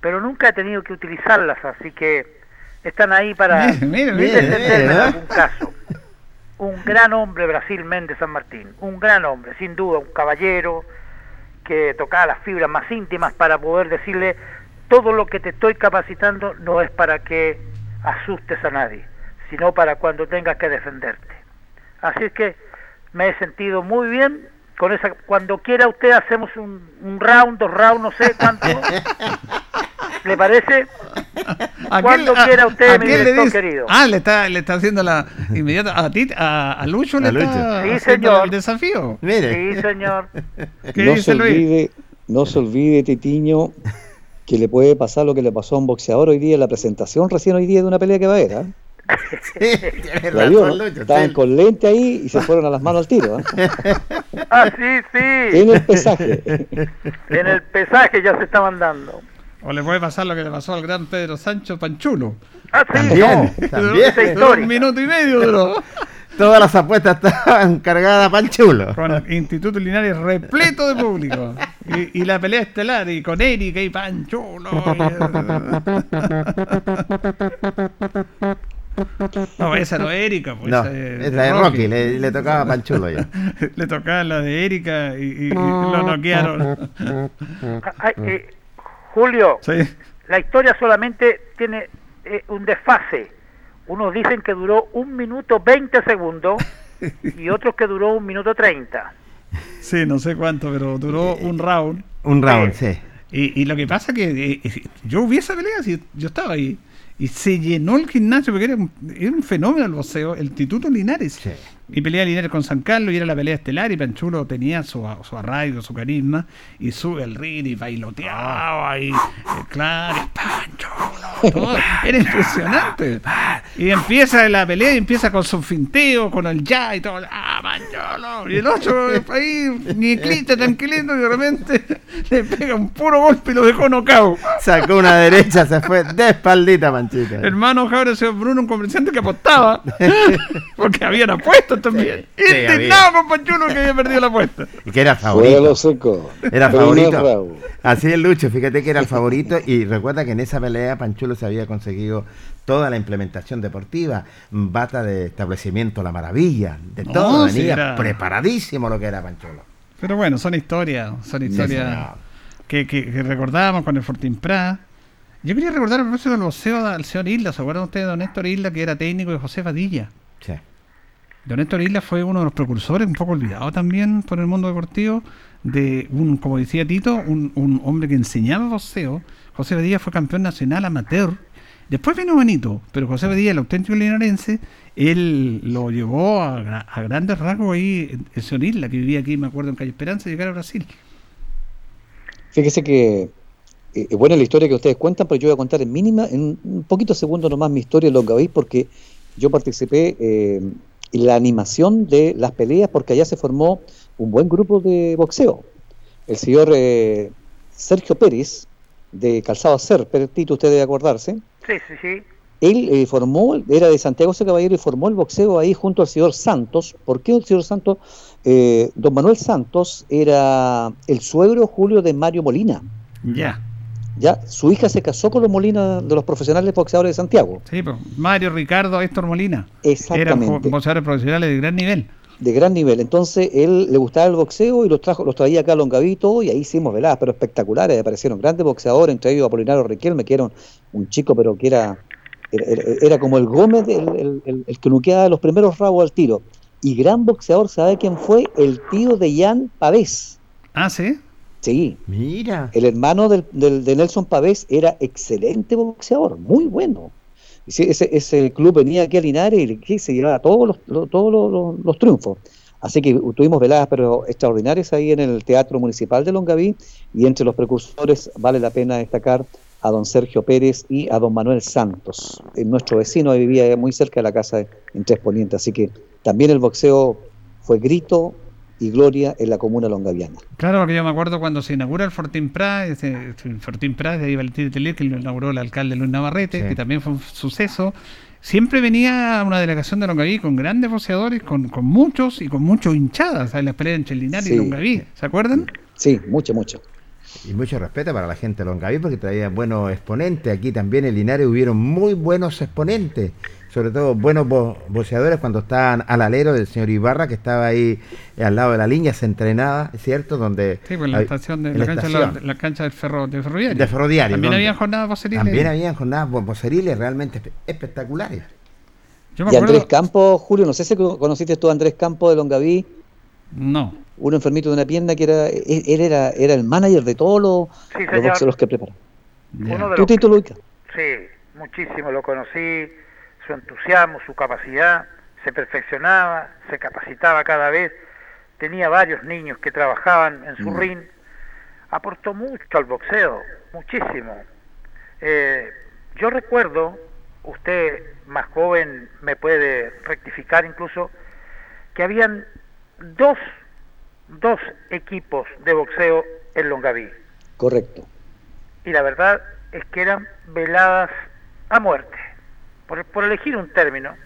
pero nunca he tenido que utilizarlas, así que están ahí para Mire, mire, mire, defenderme en algún caso. Un gran hombre, Brasil Méndez San Martín, un gran hombre, sin duda, un caballero que tocaba las fibras más íntimas para poder decirle todo lo que te estoy capacitando no es para que asustes a nadie, sino para cuando tengas que defenderte. Así es que me he sentido muy bien con esa. Cuando quiera usted hacemos un, un round, dos rounds, no sé cuánto. ¿Le parece? ¿A Cuando quién- a- quiera usted, a mi director dice? querido. Ah, le está, le está haciendo la inmediata. A ti, a, a Lucho le A Lucho. está Sí, señor. el desafío. Mire, Sí, señor. ¿Qué No se dice Luis? olvide, no se olvide, Titiño, que le puede pasar lo que le pasó a un boxeador hoy día en la presentación recién hoy día de una pelea que va a haber. La vio, razón. Lucho, Estaban sí. con lente ahí y se fueron a las manos al tiro. ¿ah? Ah, sí, sí. En el pesaje. En el pesaje ya se estaban dando. O le puede pasar lo que le pasó al gran Pedro Sancho Panchulo. Ah, sí, También, no. también. Esa Duró histórica. un minuto y medio duró. Todas las apuestas estaban cargadas a Panchulo. Con Instituto Linares repleto de público. Y, y la pelea estelar, y con Erika y Panchulo. y- No, esa no es Erika, pues. No, esa es la de Rocky, le, le tocaba a Panchulo ya. Le tocaba la de Erika y, y- y lo noquearon. Ah, ay, eh, Julio, Sí. la historia solamente tiene eh, un desfase. Unos dicen que duró un minuto 20 segundos y otros que duró un minuto 30. Sí, no sé cuánto, pero duró un round. Un round, sí. Y, y lo que pasa que eh, eh, yo vi esa pelea, si yo estaba ahí. Y se llenó el gimnasio porque era un, era un fenómeno el boxeo, el Instituto Linares. Y pelea Linares con San Carlos y era la pelea estelar y Panchulo tenía su, su arraigo, su carisma y sube el ring y bailoteaba ahí, eh, claro, y Panchulo, todo. era impresionante. Y empieza la pelea y empieza con su finteo, con el ya y todo, ah, Panchulo. Y el otro ahí, ni clita, tranquilito, y de repente le pega un puro golpe y lo dejó nocao. Sacó una derecha, se fue de espaldita, Panchito. Hermano Javier señor Bruno, un comerciante que apostaba, porque habían también. Sí, Indignado con Panchulo que había perdido la apuesta. Y que era favorito. seco. Era favorito. Así es, Lucho. Fíjate que era el favorito. Y recuerda que en esa pelea Panchulo se había conseguido toda la implementación deportiva. Bata de establecimiento La Maravilla. De No, todo. sí, Venía era- preparadísimo lo que era Panchulo. Pero bueno, son historias, son historias que, que, que recordábamos con el Fortín Prat. Yo quería recordar a propósito del boxeo al señor Isla. ¿Se acuerdan ustedes de don Néstor Isla, que era técnico de José Vadilla? Sí. Don Isla fue uno de los precursores, un poco olvidado también por el mundo deportivo, de un, como decía Tito, un, hombre que enseñaba boxeo. José Badilla fue campeón nacional amateur. Después vino Benito, pero José Badilla, el auténtico linarense, él lo llevó a, a grandes rasgos ahí, el señor Isla, que vivía aquí, me acuerdo, en Calle Esperanza, llegar a Brasil. Fíjese que eh, es buena la historia que ustedes cuentan, pero yo voy a contar en mínima, en un poquito segundo nomás mi historia en Longaví, porque yo participé eh, la animación de las peleas, porque allá se formó un buen grupo de boxeo. El señor eh, Sergio Pérez, de Calzado Ser, Tito, usted debe acordarse, Sí, sí, sí. él eh, formó, era de Santiago ese caballero y formó el boxeo ahí junto al señor Santos. ¿Por qué el señor Santos? Eh, don Manuel Santos era el suegro Julio de Mario Molina. Ya. Ya, su hija se casó con los Molina de los profesionales boxeadores de Santiago. Sí, pues, Mario, Ricardo, Héctor Molina. Exactamente. Eran boxeadores profesionales de gran nivel. De gran nivel. Entonces, él le gustaba el boxeo y los trajo, los traía acá a Longavito y ahí hicimos veladas, pero espectaculares. Aparecieron grandes boxeadores, entre ellos Apolinario Riquelme, que era un, un chico, pero que era, era, era- era como el Gómez, el, el- el- el que nuqueaba los primeros rabos al tiro. Y gran boxeador, ¿sabe quién fue? El tío de Jan Pavés. Ah, sí. Sí. Mira. El hermano del, del- de Nelson Pavés era excelente boxeador, muy bueno. Ese, ese club venía aquí a Linares y se llevaba todos los, lo- todos los, los- los triunfos. Así que tuvimos veladas pero extraordinarias ahí en el Teatro Municipal de Longaví y entre los precursores vale la pena destacar a don Sergio Pérez y a don Manuel Santos, eh, nuestro vecino vivía muy cerca de la casa en Tres Ponientes. Así que también el boxeo fue grito y gloria en la comuna longaviana. Claro, porque yo me acuerdo cuando se inaugura el Fortín Prat, el Fortín Prat de ahí Valentín Telier, que lo inauguró el alcalde Luis Navarrete, Sí. que también fue un suceso. Siempre venía una delegación de Longaví con grandes boxeadores, con, con muchos y con muchos hinchadas en la pelea entre Linares y Sí. Longaví. ¿Se acuerdan? Sí, mucho, mucho. Y mucho respeto para la gente de Longaví porque traía buenos exponentes. Aquí también en Linares hubieron muy buenos exponentes. Sobre todo buenos bo- boxeadores cuando estaban al alero del señor Ibarra, que estaba ahí eh, al lado de la línea, se entrenaba, ¿cierto? Donde Sí, pues en la estación de la, cancha, de la, estación. la cancha del ferro, de ferroviario. De ferroviario, También había jornadas voceriles. También habían jornadas bo- voceriles realmente espe- espectaculares. Yo me Y Andrés. Campos, Julio, no sé si co- conociste tú a Andrés Campos de Longaví, No. un enfermito de una pierna que era, él, él era, era el manager de todos los, Sí, los boxeadores que preparan. De ¿Tú Tito Luica? Sí, muchísimo. Lo conocí, su entusiasmo, su capacidad, se perfeccionaba, se capacitaba cada vez, tenía varios niños que trabajaban en su Mm. ring, aportó mucho al boxeo, muchísimo. Eh, yo recuerdo, usted más joven me puede rectificar incluso, que habían dos, dos equipos de boxeo en Longaví Correcto. y la verdad es que eran veladas a muerte, por, por elegir un término,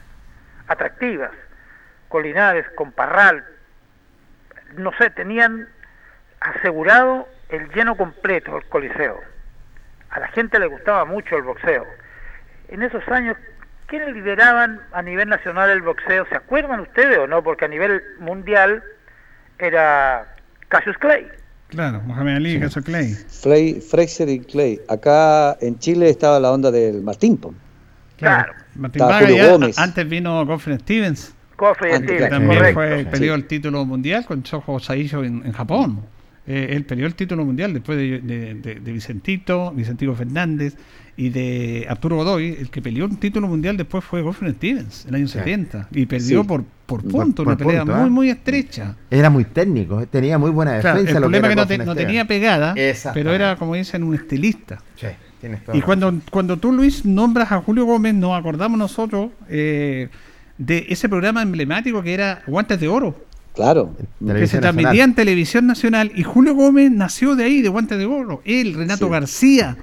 atractivas, con Linares, con Parral, no sé, tenían asegurado el lleno completo del coliseo. A la gente le gustaba mucho el boxeo. En esos años, ¿quiénes lideraban a nivel nacional el boxeo? ¿Se acuerdan ustedes o no? Porque a nivel mundial era Cassius Clay. Claro, Mohamed Ali, Caso Clay. Frey, Fraser y Clay. Acá en Chile estaba la onda del Martín. po. Claro. Martín Vaga, Julio ya- Gómez. antes vino Godfrey Stevens. Antes, Stevens, que también correcto. fue, Sí. peleó el título mundial con Chojo Saillo en, en Japón. Eh, él peleó el título mundial después de, de- de- de Vicentito, Vicentito Fernández y de Arturo Godoy. El que peleó un título mundial después fue Goffin Stevens, en el año Sí. 70. Y perdió Sí. por, por punto, por una pelea punto, muy, ¿ah? muy estrecha. Era muy técnico, tenía muy buena defensa. Claro, el lo problema es que era no, te- no tenía pegada, pero era, como dicen, un estilista. Sí, tienes Y cuando, cuando tú, Luis, nombras a Julio Gómez, nos acordamos nosotros eh, de ese programa emblemático que era Guantes de Oro, Claro. que se transmitía Nacional. en Televisión Nacional. Y Julio Gómez nació de ahí, de Guantes de Oro. Él, Renato Sí. García,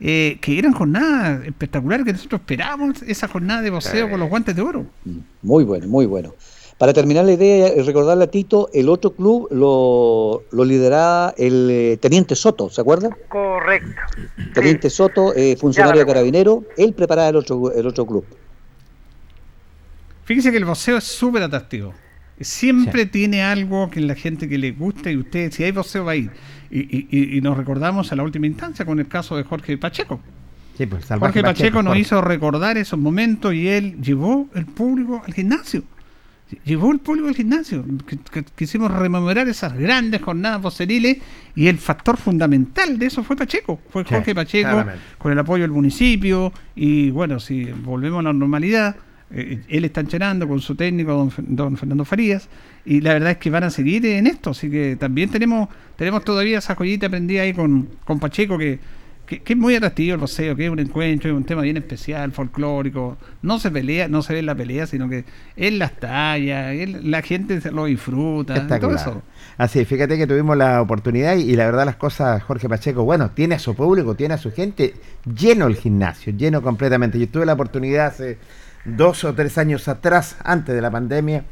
eh, que eran jornadas espectaculares que nosotros esperábamos, esa jornada de boxeo con los Guantes de Oro. Muy bueno, muy bueno. Para terminar la idea, eh, recordarle a Tito, el otro club lo, lo lideraba el eh, Teniente Soto, ¿se acuerda? Correcto. Teniente Soto, eh, funcionario de carabinero, él preparaba el otro, el otro club. Fíjese que el boxeo es súper atractivo. Siempre tiene algo que la gente que le gusta y usted, si hay boxeo, va a ir. Y, y- y- y nos recordamos a la última instancia con el caso de Jorge Pacheco. Sí, pues, Jorge Pacheco nos Jorge. hizo recordar esos momentos y él llevó el público al gimnasio. Llevó el público al gimnasio. Qu- qu- Quisimos rememorar esas grandes jornadas voceriles y el factor fundamental de eso fue Pacheco. Fue Sí, Jorge Pacheco claramente. con el apoyo del municipio y bueno, si volvemos a la normalidad, eh, él está enchenando con su técnico, don Fernando Farías, y la verdad es que van a seguir en esto, así que también tenemos tenemos todavía esa joyita prendida ahí con, con Pacheco que, que, que es muy atractivo el boxeo, que es un encuentro, es un tema bien especial, folclórico, no se pelea, no se ve en la pelea, sino que él las talla, él- la gente se lo disfruta, y todo eso. Así, fíjate que tuvimos la oportunidad y, y la verdad las cosas, Jorge Pacheco, bueno, tiene a su público, tiene a su gente, lleno el gimnasio, lleno completamente. Yo tuve la oportunidad hace dos o tres años atrás, antes de la pandemia,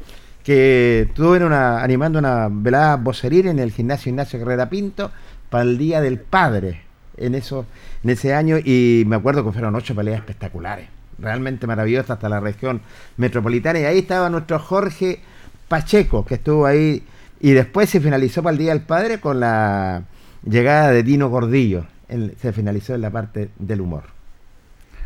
que estuve una, animando una velada voceril en el gimnasio Ignacio Carrera Pinto para el Día del Padre, en, eso, en ese año, y me acuerdo que fueron ocho peleas espectaculares, realmente maravillosas hasta la región metropolitana, y ahí estaba nuestro Jorge Pacheco, que estuvo ahí, y después se finalizó para el Día del Padre con la llegada de Dino Gordillo, se finalizó en la parte del humor.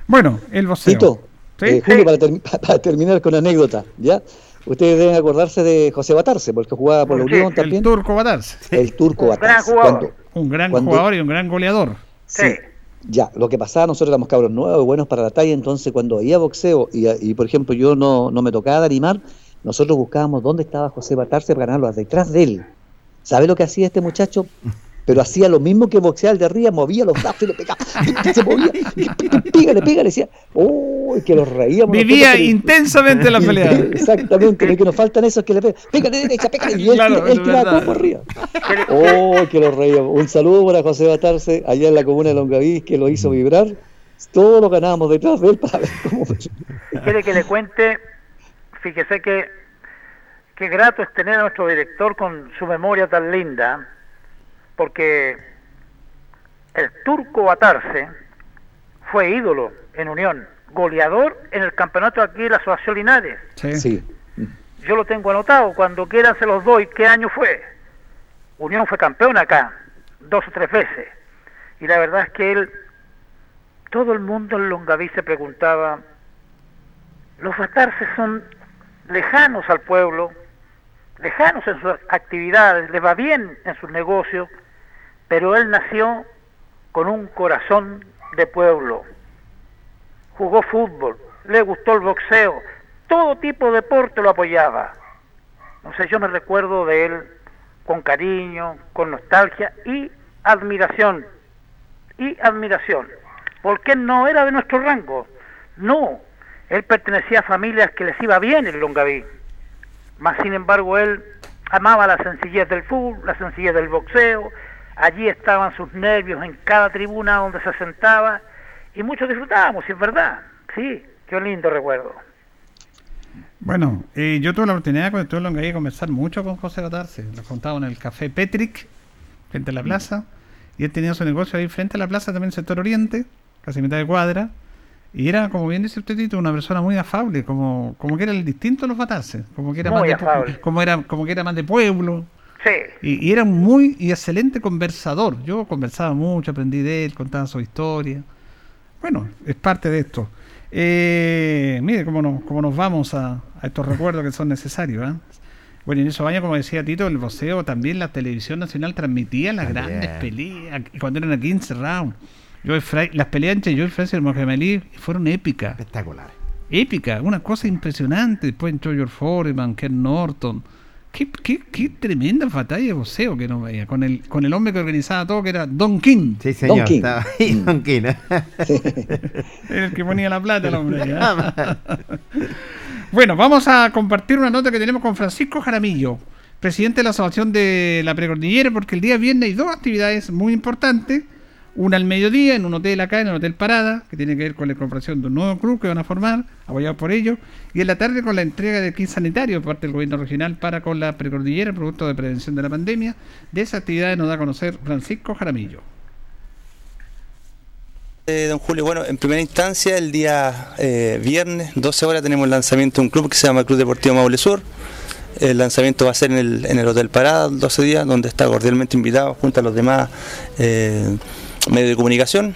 Bueno, el boxeo. Tito, ¿Sí? eh, Julio, para, termi- para terminar con anécdota, ¿ya? Ustedes deben acordarse de José Batarse, porque jugaba por la Unión El también. turco Batarse. El turco Un gran Batarse. jugador. Cuando- Un gran Cuando- jugador y un gran goleador. Sí. Sí. Ya, lo que pasaba, nosotros éramos cabros nuevos, buenos para la talla, entonces cuando había boxeo y, y, por ejemplo yo no, no me tocaba de animar, nosotros buscábamos dónde estaba José Batarse para ganarlo detrás de él. ¿Sabe lo que hacía este muchacho? Pero hacía lo mismo que boxear de arriba, movía los brazos y le pegaba, se movía, y pégale, pégale, decía, ¡oh! que los reíamos. Vivía nosotros, pero- intensamente la pelea. Exactamente, lo que nos faltan esos que le pegan, pégale derecha, pégale, y él, Claro, él tiraba por arriba. ¡Oh, que los reíamos! Un saludo para José Batarse, allá en la comuna de Longaví, que lo hizo vibrar. Todos lo ganábamos detrás de él para ver cómo... ¿Quiere que le cuente? Fíjese que qué grato es tener a nuestro director con su memoria tan linda, porque el turco Batarse fue ídolo en Unión, goleador en el campeonato aquí de la Asociación Linares. Sí. Sí, Yo lo tengo anotado, cuando quieran se los doy. ¿Qué año fue? Unión fue campeón acá, dos o tres veces. Y la verdad es que él, todo el mundo en Longaví se preguntaba, los batarses son lejanos al pueblo, lejanos en sus actividades, les va bien en sus negocios, pero él nació con un corazón de pueblo. Jugó fútbol, le gustó el boxeo, todo tipo de deporte lo apoyaba. No sé, yo me recuerdo de él con cariño, con nostalgia y admiración. Y admiración. Porque no era de nuestro rango. No, él pertenecía a familias que les iba bien en Longaví. Más sin embargo, él amaba la sencillez del fútbol, la sencillez del boxeo. Allí estaban sus nervios en cada tribuna donde se sentaba. Y muchos disfrutábamos, si es verdad. Sí, qué lindo recuerdo. Bueno, eh, yo tuve la oportunidad cuando estuve en Longaví de conversar mucho con José Batarse. Lo contaba en el café Petric, frente a la plaza. Y él tenía su negocio ahí frente a la plaza, también en el sector oriente, casi mitad de cuadra. Y era, como bien dice usted, Tito, una persona muy afable, como, como que era el distinto de los Batarse. Como que era, más de, como era, como que era más de pueblo. Sí, Y, y era un muy y excelente conversador. Yo conversaba mucho, aprendí de él, contaba su historia. Bueno, es parte de esto. Eh, mire cómo nos, cómo nos vamos a, a estos recuerdos que son necesarios. ¿eh? Bueno, en esos años, como decía Tito, el boxeo también la televisión nacional transmitía las También. grandes peleas, cuando eran a 15 rounds. Las peleas entre Joe Fraser y Mohamed Ali fueron épicas. Espectacular. Épica, una cosa impresionante. Después entró George Foreman, Ken Norton. Qué, qué, qué tremenda batalla de boxeo que no veía. Con el, con el hombre que organizaba todo, que era Don King. Sí, señor. Don King. Estaba ahí Don King. Era el que ponía la plata, el hombre. ¿ya? bueno, vamos a compartir una nota que tenemos con Francisco Jaramillo, presidente de la Asociación de la Precordillera, porque el día viernes hay dos actividades muy importantes. Una al mediodía en un hotel acá, en el Hotel Parada, que tiene que ver con la incorporación de un nuevo club que van a formar, apoyado por ellos. Y en la tarde con la entrega de kit sanitario por parte del gobierno regional para con la precordillera, producto de prevención de la pandemia. De esa actividad nos da a conocer Francisco Jaramillo. Eh, don Julio, bueno, en primera instancia, el día eh, viernes, 12 horas, tenemos el lanzamiento de un club que se llama Club Deportivo Maule Sur. El lanzamiento va a ser en el, Hotel Parada, 12 días, donde está cordialmente invitado junto a los demás eh, medios de comunicación.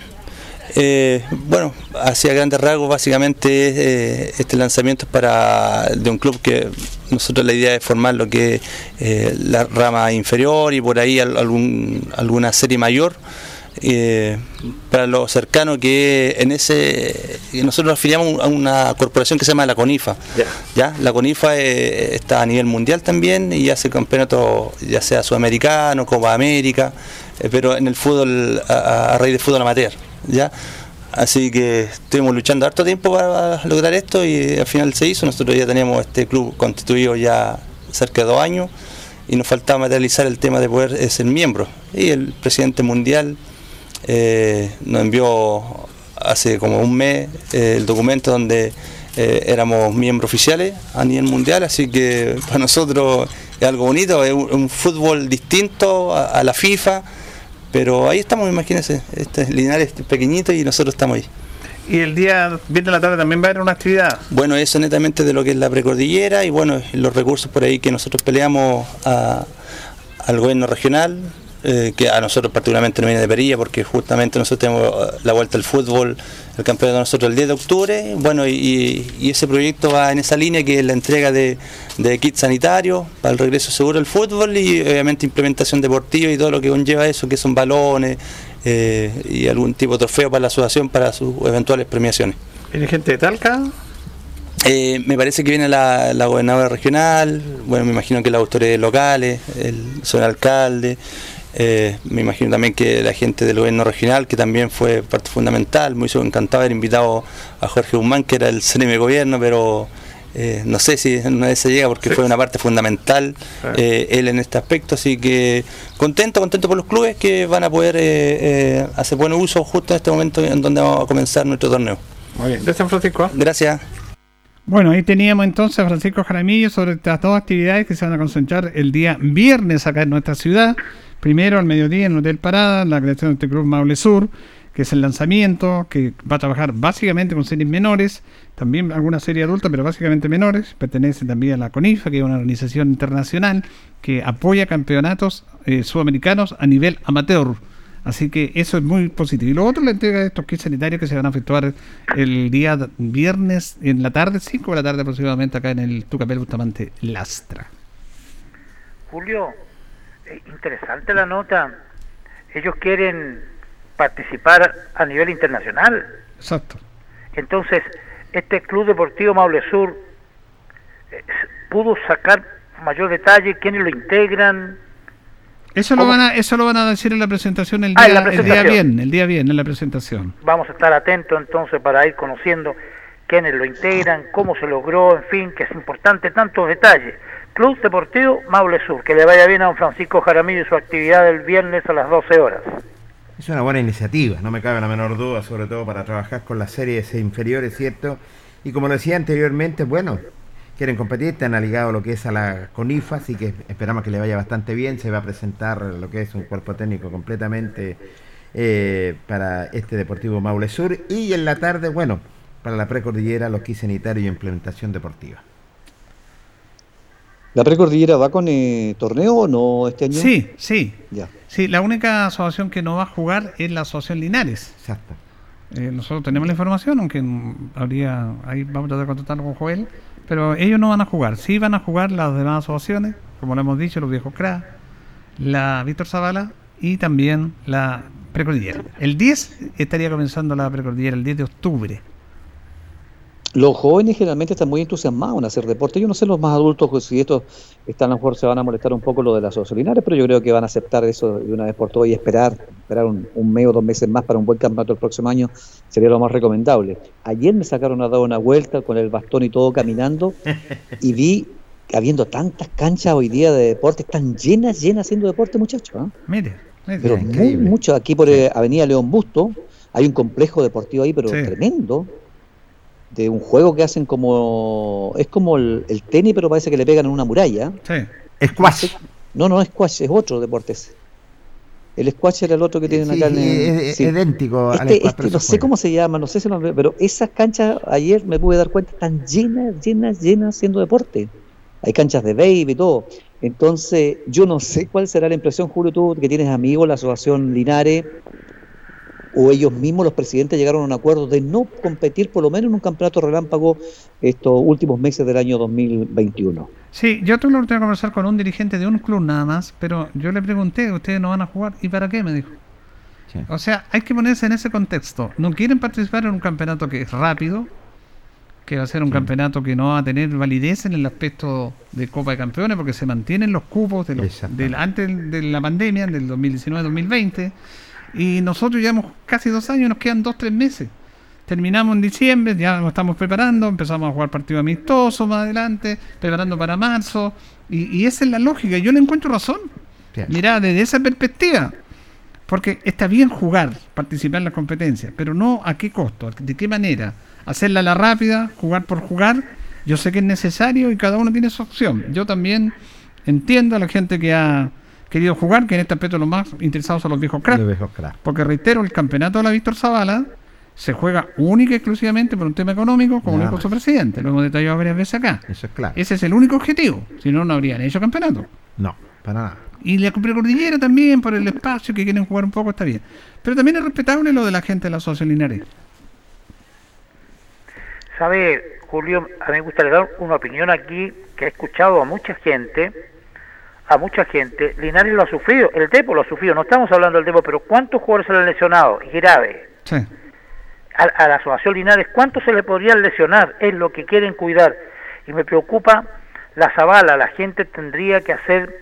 Eh, bueno, hacia grandes rasgos, básicamente eh, este lanzamiento es para de un club que nosotros la idea es formar lo que es eh, la rama inferior y por ahí al- algún, alguna serie mayor. eh, para lo cercano que en ese nosotros nos afiliamos a una corporación que se llama la CONIFA ya la CONIFA eh, está a nivel mundial también y hace campeonatos ya sea sudamericano Copa América pero en el fútbol a, a raíz de fútbol amateur ya así que estuvimos luchando harto tiempo para lograr esto y al final se hizo. Nosotros ya teníamos este club constituido ya cerca de dos años y nos faltaba materializar el tema de poder eh, ser miembro. Y el presidente mundial eh, nos envió hace como un mes eh, el documento donde eh, éramos miembros oficiales a nivel mundial, así que para nosotros es algo bonito, es un, un fútbol distinto a la FIFA, pero ahí estamos, imagínense, este es Linares pequeñito y nosotros estamos ahí. Y el día viernes de la tarde también va a haber una actividad. Bueno, eso netamente de lo que es la precordillera y bueno, los recursos por ahí que nosotros peleamos a- al gobierno regional, eh, que a nosotros particularmente nos viene de perilla porque justamente nosotros tenemos eh, la vuelta al fútbol, el campeonato de nosotros el 10 de octubre, bueno, y, y ese proyecto va en esa línea que es la entrega de, de kits sanitarios para el regreso seguro al fútbol y obviamente implementación deportiva y todo lo que conlleva eso, que son balones eh, y algún tipo de trofeo para la asociación para sus eventuales premiaciones. ¿Viene gente de Talca? Eh, me parece que viene la, la gobernadora regional, bueno, me imagino que las autoridades locales, el señor alcalde, eh, me imagino también que la gente del gobierno regional, que también fue parte fundamental, me hizo encantado haber invitado a Jorge Guzmán, que era el CNM de gobierno, pero eh, no sé si una vez se llega porque fue una parte fundamental eh, él en este aspecto, así que contento, contento por los clubes que van a poder eh, eh, hacer buen uso justo en este momento en donde vamos a comenzar nuestro torneo. Muy bien, gracias Francisco. Gracias. Bueno, ahí teníamos entonces a Francisco Jaramillo sobre estas dos actividades que se van a concentrar el día viernes acá en nuestra ciudad. Primero al mediodía en el Hotel Parada, la creación de este club Maule Sur, que es el lanzamiento, que va a trabajar básicamente con series menores, también alguna serie adulta, pero básicamente menores. Pertenece también a la CONIFA, que es una organización internacional que apoya campeonatos eh, sudamericanos a nivel amateur. Así que eso es muy positivo. Y lo otro, la entrega de estos kits sanitarios que se van a efectuar el día viernes en la tarde, 5 de la tarde aproximadamente, acá en el Tucapel Bustamante Lastra. Julio, eh, interesante la nota. Ellos quieren participar a nivel internacional. Exacto. Entonces, este Club Deportivo Maule Sur eh, pudo sacar mayor detalle, quiénes lo integran. Eso lo, van a, eso lo van a decir en la presentación el Ah, día, el día bien, el día bien, en la presentación. Vamos a estar atentos entonces para ir conociendo quiénes lo integran, cómo se logró, en fin, que es importante tantos detalles. Club Deportivo Maule Sur, que le vaya bien a don Francisco Jaramillo y su actividad el viernes a las 12 horas. Es una buena iniciativa, no me cabe la menor duda, sobre todo para trabajar con las series inferiores, ¿cierto? Y como lo decía anteriormente, bueno, quieren competir, están ligados lo que es a la CONIFA, así que esperamos que le vaya bastante bien, se va a presentar lo que es un cuerpo técnico completamente eh, para este Deportivo Maule Sur y en la tarde, bueno, para la precordillera, los kits sanitarios y implementación deportiva. ¿La precordillera va con eh, torneo o no este año? Sí, sí. Ya. Sí, la única asociación que no va a jugar es la asociación Linares. Exacto. Eh, nosotros tenemos la información, aunque habría, ahí vamos a tratar de contactarlo con Joel, pero ellos no van a jugar. Sí van a jugar las demás asociaciones, como lo hemos dicho, los viejos CRA, la Víctor Zavala y también la Precordillera. El 10 estaría comenzando la Precordillera, el 10 de octubre. Los jóvenes generalmente están muy entusiasmados en hacer deporte. Yo no sé los más adultos pues, si estos están a lo mejor se van a molestar un poco lo de las Linares, pero yo creo que van a aceptar eso de una vez por todas y esperar, esperar un, un mes o dos meses más para un buen campeonato el próximo año sería lo más recomendable. Ayer me sacaron a dar una vuelta con el bastón y todo caminando y vi que habiendo tantas canchas hoy día de deporte, están llenas, llenas haciendo deporte, muchachos. ¿ah? Mire, mire. Pero muy, mucho. Aquí por eh, Avenida León Busto hay un complejo deportivo ahí, pero Sí. tremendo. De un juego que hacen como. Es como el, el tenis, pero parece que le pegan en una muralla. Sí. Squash. No, no, es squash, es otro deporte ese. El squash era el otro que tienen Sí, acá en el- es- idéntico al Este, squash, este, no sé juega. cómo se llama, no sé si lo pero esas canchas ayer me pude dar cuenta están llenas, llenas, llenas haciendo deporte. Hay canchas de baby y todo. Entonces, yo no sé cuál será la impresión, Julio, tú que tienes amigos, la asociación Linares, o ellos mismos, los presidentes, llegaron a un acuerdo de no competir por lo menos en un campeonato relámpago estos últimos meses del año 2021. Sí, yo tuve la oportunidad de conversar con un dirigente de un club nada más, pero yo le pregunté, ¿ustedes no van a jugar? ¿Y para qué? Me dijo. O sea, hay que ponerse en ese contexto. No quieren participar en un campeonato que es rápido, que va a ser un campeonato que no va a tener validez en el aspecto de Copa de Campeones, porque se mantienen los cupos de los- del, antes de la pandemia, del 2019-2020, y nosotros llevamos casi dos años, nos quedan dos, tres meses. Terminamos en diciembre, ya nos estamos preparando, empezamos a jugar partidos amistosos más adelante, preparando para marzo, y, y esa es la lógica, yo le encuentro razón. Mira, desde esa perspectiva, porque está bien jugar, participar en las competencias, pero no a qué costo, de qué manera. Hacerla a la rápida, jugar por jugar, yo sé que es necesario y cada uno tiene su opción. Yo también entiendo a la gente que ha querido jugar, que en este aspecto los más interesados son los viejos cracks. Los viejos cracks. Porque reitero, el campeonato de la Víctor Zavala se juega única y exclusivamente por un tema económico, como lo dijo su presidente. Lo hemos detallado varias veces acá. Eso es claro. Ese es el único objetivo. Si no, no habrían hecho campeonato. No, para nada. Y la precordillera también, por el espacio que quieren jugar un poco, está bien. Pero también es respetable lo de la gente de la Asociación Linares. Sabe, Julio, a mí me gustaría dar una opinión aquí que he escuchado a mucha gente, a mucha gente. Linares lo ha sufrido, el Depo lo ha sufrido, no estamos hablando del Depo, pero ¿cuántos jugadores se le han lesionado? Grave. Sí. A, a la Asociación Linares, ¿cuántos se le podrían lesionar? Es lo que quieren cuidar. Y me preocupa la Zabala, la gente tendría que hacer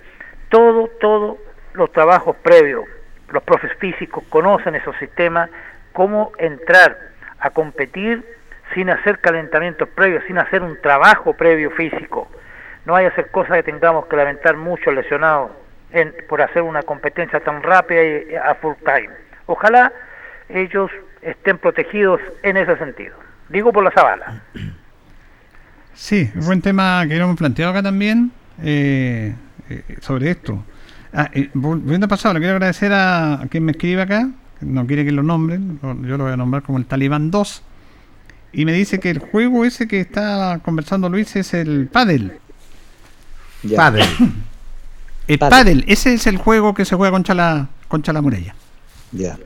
todo, todo los trabajos previos. Los profes físicos conocen esos sistemas, cómo entrar a competir sin hacer calentamientos previos, sin hacer un trabajo previo físico. No hay a hacer cosas que tengamos que lamentar mucho lesionados en, por hacer una competencia tan rápida y a full time. Ojalá ellos estén protegidos en ese sentido. Digo por la Zabala. Sí, es buen tema que hemos planteado acá también eh, eh, sobre esto. Ah, eh, pasado, le quiero agradecer a, quien me escribe acá, no quiere que lo nombren, yo lo voy a nombrar como el Talibán 2, y me dice que el juego ese que está conversando Luis es el Paddle. Ya. Padre. El Pádel. Paddle, ese es el juego que se juega contra la, contra la muralla. Ya.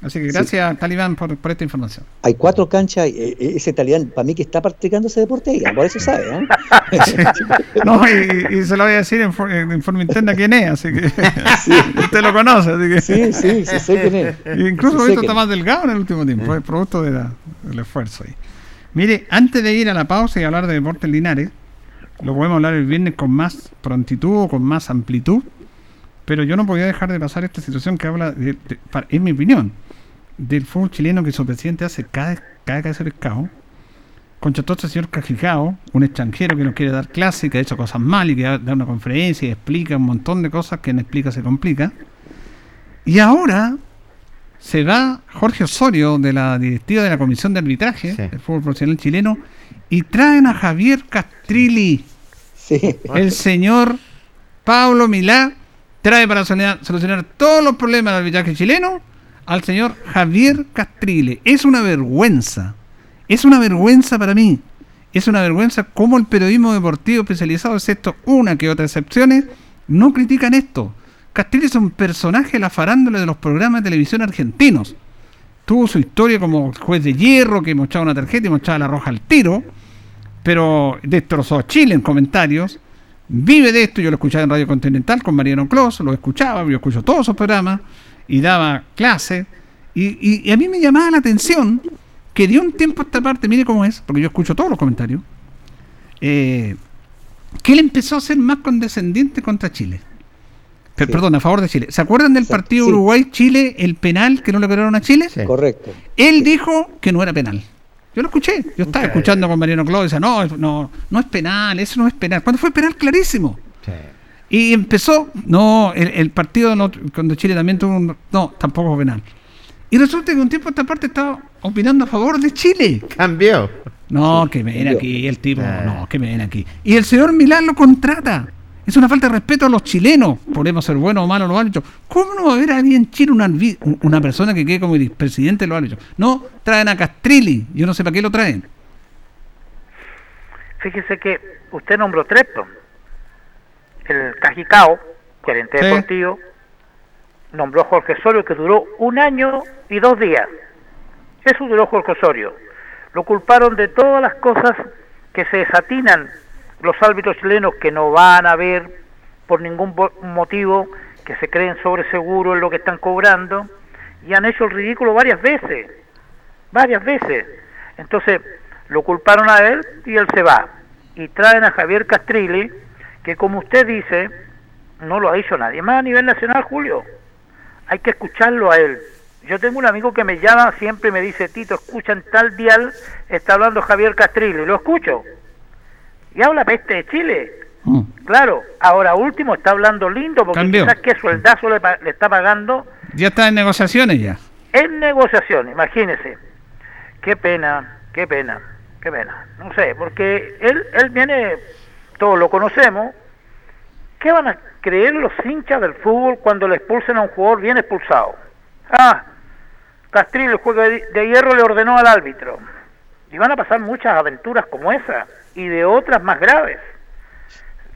Así que Sí. gracias, Talibán, por, por esta información. Hay cuatro canchas, eh, eh, ese italiano, para mí que está practicando ese deporte ahí, por eso sabe, ¿eh? No, y, y se lo voy a decir en, for- en forma interna quién es, así que usted lo conoce, así que Sí, sí, sí sé quién es. Incluso Sí sé quién está es. más delgado en el último tiempo, es producto de la- del esfuerzo ahí. Mire, antes de ir a la pausa y hablar de deportes linares, lo podemos hablar el viernes con más prontitud o con más amplitud, pero yo no podía dejar de pasar esta situación que habla, de, en mi opinión, del fútbol chileno que su presidente hace cada, cada cabeza de pescado. Contrató a este señor Cajicao, un extranjero que nos quiere dar clase, que ha hecho cosas mal y que da da una conferencia y explica un montón de cosas que no explica se complica. Y ahora se va Jorge Osorio de la directiva de la Comisión de Arbitraje del Fútbol Profesional Chileno y traen a Javier Castrilli. El señor Pablo Milá trae para solucionar, todos los problemas del arbitraje chileno al señor Javier Castrile. Es una vergüenza. Es una vergüenza para mí. Es una vergüenza cómo el periodismo deportivo especializado, excepto una que otra excepciones, no critican esto. Castrile es un personaje de la farándula de los programas de televisión argentinos. Tuvo su historia como juez de hierro, que mostraba una tarjeta y mostraba la roja al tiro. Pero destrozó a Chile en comentarios. Vive de esto, yo lo escuchaba en Radio Continental con Mariano Clos, lo escuchaba, yo escucho todos sus programas y daba clases. Y, y- y a mí me llamaba la atención que de un tiempo a esta parte, mire cómo es, porque yo escucho todos los comentarios, eh, que él empezó a ser más condescendiente contra Chile. Per- Perdón, a favor de Chile. ¿Se acuerdan del partido sí. Uruguay-Chile, el penal que no le cobraron a Chile? Correcto. Él dijo que no era penal. Yo lo escuché. Yo estaba escuchando con Mariano y decía, no, no, no es penal, eso no es penal. Cuando fue penal, clarísimo. Y empezó, no, el, el partido no- cuando Chile también tuvo un, no, tampoco fue penal. Y resulta que un tiempo esta parte estaba opinando a favor de Chile. Cambió. No, que me ven aquí, el tipo, Ah. no, que me ven aquí. Y el señor Milán lo contrata. Es una falta de respeto a los chilenos. Podemos ser buenos o malos los árbitros. ¿Cómo no va a haber ahí en Chile una, una persona que quede como el presidente de los árbitros? No, traen a Castrilli. Yo no sé para qué lo traen. Fíjese que usted nombró tres, el Cajicao, gerente Sí. deportivo, nombró a Jorge Osorio que duró un año y dos días. Eso duró Jorge Osorio. Lo culparon de todas las cosas que se desatinan los árbitros chilenos que no van a ver por ningún motivo, que se creen sobre seguro en lo que están cobrando y han hecho el ridículo varias veces, varias veces. Entonces lo culparon a él y él se va. Y traen a Javier Castrilli, que como usted dice, no lo ha dicho nadie más a nivel nacional, Julio. Hay que escucharlo a él. Yo tengo un amigo que me llama siempre y me dice, Tito, escucha en tal dial, está hablando Javier Castrilli. Lo escucho. Y habla peste de Chile. Claro, ahora último está hablando lindo porque Cambió. quizás qué sueldazo le, le está pagando Ya está en negociaciones ya. en negociación, imagínese. Qué pena, qué pena, qué pena. No sé, porque él, él viene, todos lo conocemos. ¿Qué van a creer los hinchas del fútbol cuando le expulsen a un jugador bien expulsado? Ah, Castrillo, el juego de, de hierro, le ordenó al árbitro. Y van a pasar muchas aventuras como esa y de otras más graves.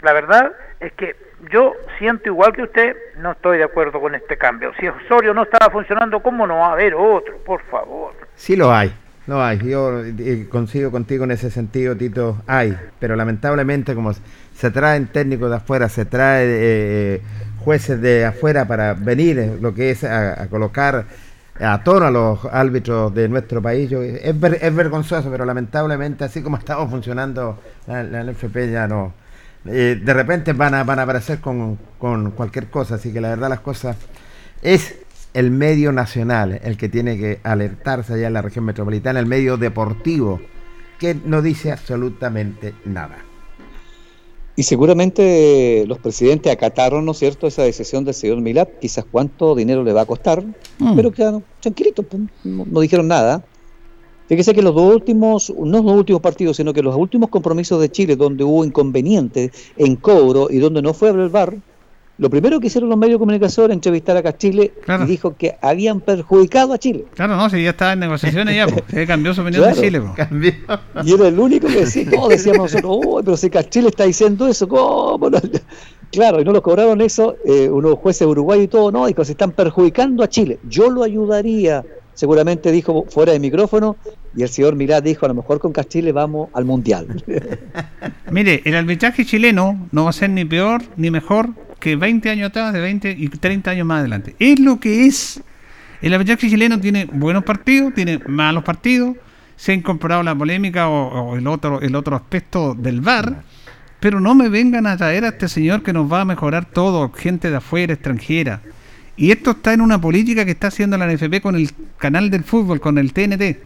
La verdad es que yo siento igual que usted, no estoy de acuerdo con este cambio. Si Osorio no estaba funcionando, ¿cómo no va a haber otro? Por favor. Sí lo hay, lo hay. Yo eh, coincido contigo en ese sentido, Tito. Hay, pero lamentablemente como se traen técnicos de afuera, se trae eh, jueces de afuera para venir, eh, lo que es a colocar a tono los árbitros de nuestro país. Es, ver- es vergonzoso, pero lamentablemente así como estamos funcionando la, la NFP ya no. Eh, de repente van a, van a aparecer con, con cualquier cosa, así que la verdad las cosas es el medio nacional el que tiene que alertarse allá en la región metropolitana, el medio deportivo, que no dice absolutamente nada. Y seguramente los presidentes acataron, ¿no es cierto?, esa decisión del señor Milat, quizás cuánto dinero le va a costar, Mm. pero quedaron tranquilitos, pues, no, no dijeron nada. Fíjese que los dos últimos, no los últimos partidos, sino que los últimos compromisos de Chile, donde hubo inconvenientes en cobro y donde no fue a hablar el VAR, lo primero que hicieron los medios de comunicación era entrevistar acá a Chile Claro. y dijo que habían perjudicado a Chile. Claro, no, si ya estaba en negociaciones ya, pues. Se cambió su opinión Claro. de Chile, pues. Y era el único que decía, no, decíamos nosotros, "Uy, pero si Chile está diciendo eso, ¿cómo? no?". Claro, y no lo cobraron eso, eh, unos jueces uruguayos y todo, no, dijo, se están perjudicando a Chile. Yo lo ayudaría, seguramente dijo fuera de micrófono, y el señor Milá dijo, a lo mejor con Chile vamos al Mundial. Mire, el arbitraje chileno no va a ser ni peor ni mejor que 20 años atrás, de 20 y 30 años más adelante. Es lo que es. El arbitraje chileno tiene buenos partidos, tiene malos partidos. Se ha incorporado la polémica o, o el otro el otro aspecto del VAR. Pero no me vengan a traer a este señor que nos va a mejorar todo, gente de afuera, extranjera. Y esto está en una política que está haciendo la NFP con el canal del fútbol, con el TNT.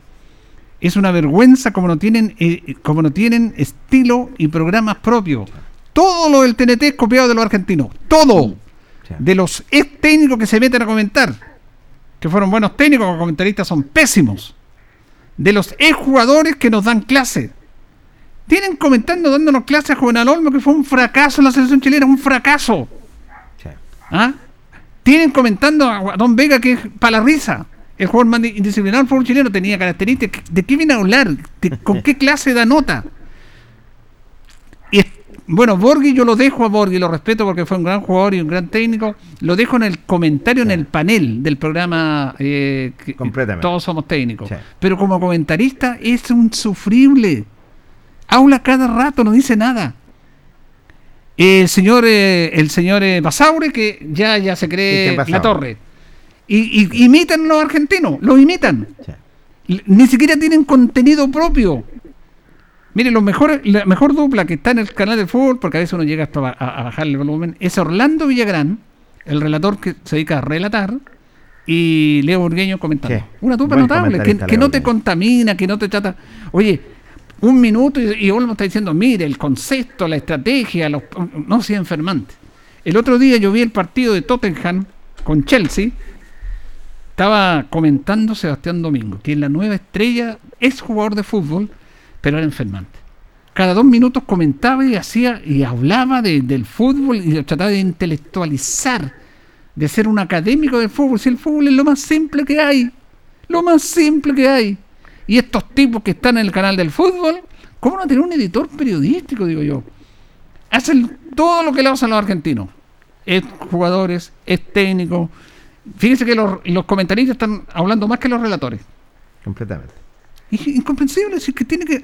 Es una vergüenza como no tienen, eh, como no tienen estilo y programas propios. Todo lo del TNT es copiado de los argentinos. Todo. De los ex técnicos que se meten a comentar. Que fueron buenos técnicos, los comentaristas son pésimos. De los ex jugadores que nos dan clase. Tienen comentando, dándonos clases a Juvenal Olmo, que fue un fracaso en la selección chilena, un fracaso. ¿Ah? Tienen comentando a Don Vega que es para la risa. El jugador más indisciplinado del fútbol chileno tenía características. ¿De qué viene a hablar? ¿De- ¿Con qué clase da nota? Bueno, Borghi yo lo dejo a Borghi, lo respeto porque fue un gran jugador y un gran técnico. Lo dejo en el comentario, en el panel del programa eh, que- Todos somos técnicos. Pero como comentarista es un sufrible. Habla cada rato, no dice nada. El señor, eh, el señor eh, Basaure, que ya, ya se cree Basaure. la torre. Y, y- imitan los argentinos, los imitan. Ni siquiera tienen contenido propio. Mire, los mejores, la mejor dupla que está en el canal de fútbol, porque a veces uno llega hasta a, a bajarle el volumen, es Orlando Villagrán, el relator que se dedica a relatar, y Leo Burgueño comentando. Sí. Una dupla notable, que, no te contamina, que no te trata. Oye, un minuto y, y Olmo está diciendo, mire, el concepto, la estrategia, los, no sea enfermante. El otro día yo vi el partido de Tottenham con Chelsea. Estaba comentando Sebastián Domingo, que es la nueva estrella, es jugador de fútbol, pero era enfermante. Cada dos minutos comentaba y hacía y hablaba de- del fútbol y trataba de intelectualizar, de ser un académico del fútbol. Si el fútbol es lo más simple que hay, lo más simple que hay. Y estos tipos que están en el canal del fútbol, ¿cómo no tener un editor periodístico, digo yo? Hacen todo lo que le hacen los argentinos. Es jugadores, es técnico. Fíjense que los, los comentaristas están hablando más que los relatores. Completamente. Es incomprensible, es que tiene que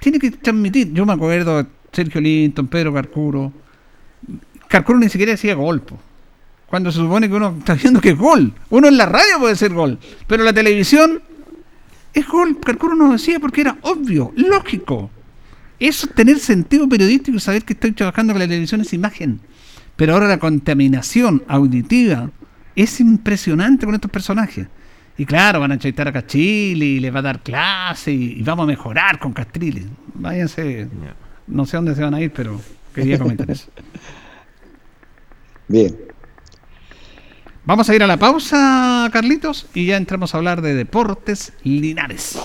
tiene que transmitir. Yo me acuerdo Sergio Linton, Pedro Carcuro. Carcuro ni siquiera decía gol, po. cuando se supone que uno está viendo que es gol. Uno en la radio puede ser gol, pero la televisión es gol. Carcuro no decía porque era obvio, lógico. Eso es tener sentido periodístico saber que estoy trabajando con la televisión es imagen. Pero ahora la contaminación auditiva es impresionante con estos personajes. Y claro, van a entrevistar a Cachili y les va a dar clase y, y vamos a mejorar con Castrilli. Váyanse, no sé dónde se van a ir, pero quería comentar eso. Bien. Vamos a ir a la pausa, Carlitos, y ya entramos a hablar de deportes linares.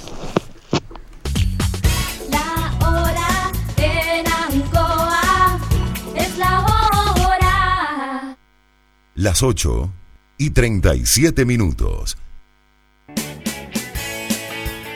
La hora en Ancoa es la hora. Las 8 y 37 minutos.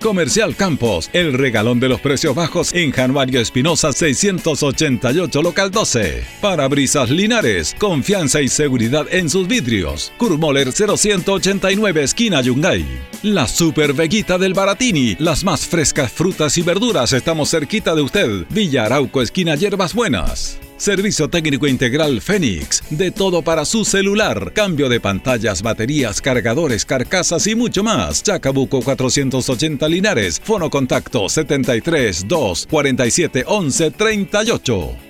Comercial Campos, el regalón de los precios bajos en Januario Espinosa 688, local 12. Parabrisas Linares, confianza y seguridad en sus vidrios. Kurmoller 0189, esquina Yungay. La Super Veguita del Baratini, las más frescas frutas y verduras, estamos cerquita de usted. Villa Arauco, esquina Hierbas Buenas. Servicio técnico integral Fénix, de todo para su celular, cambio de pantallas, baterías, cargadores, carcasas y mucho más. Chacabuco 480 Linares, fono contacto 73 2 47 11 38.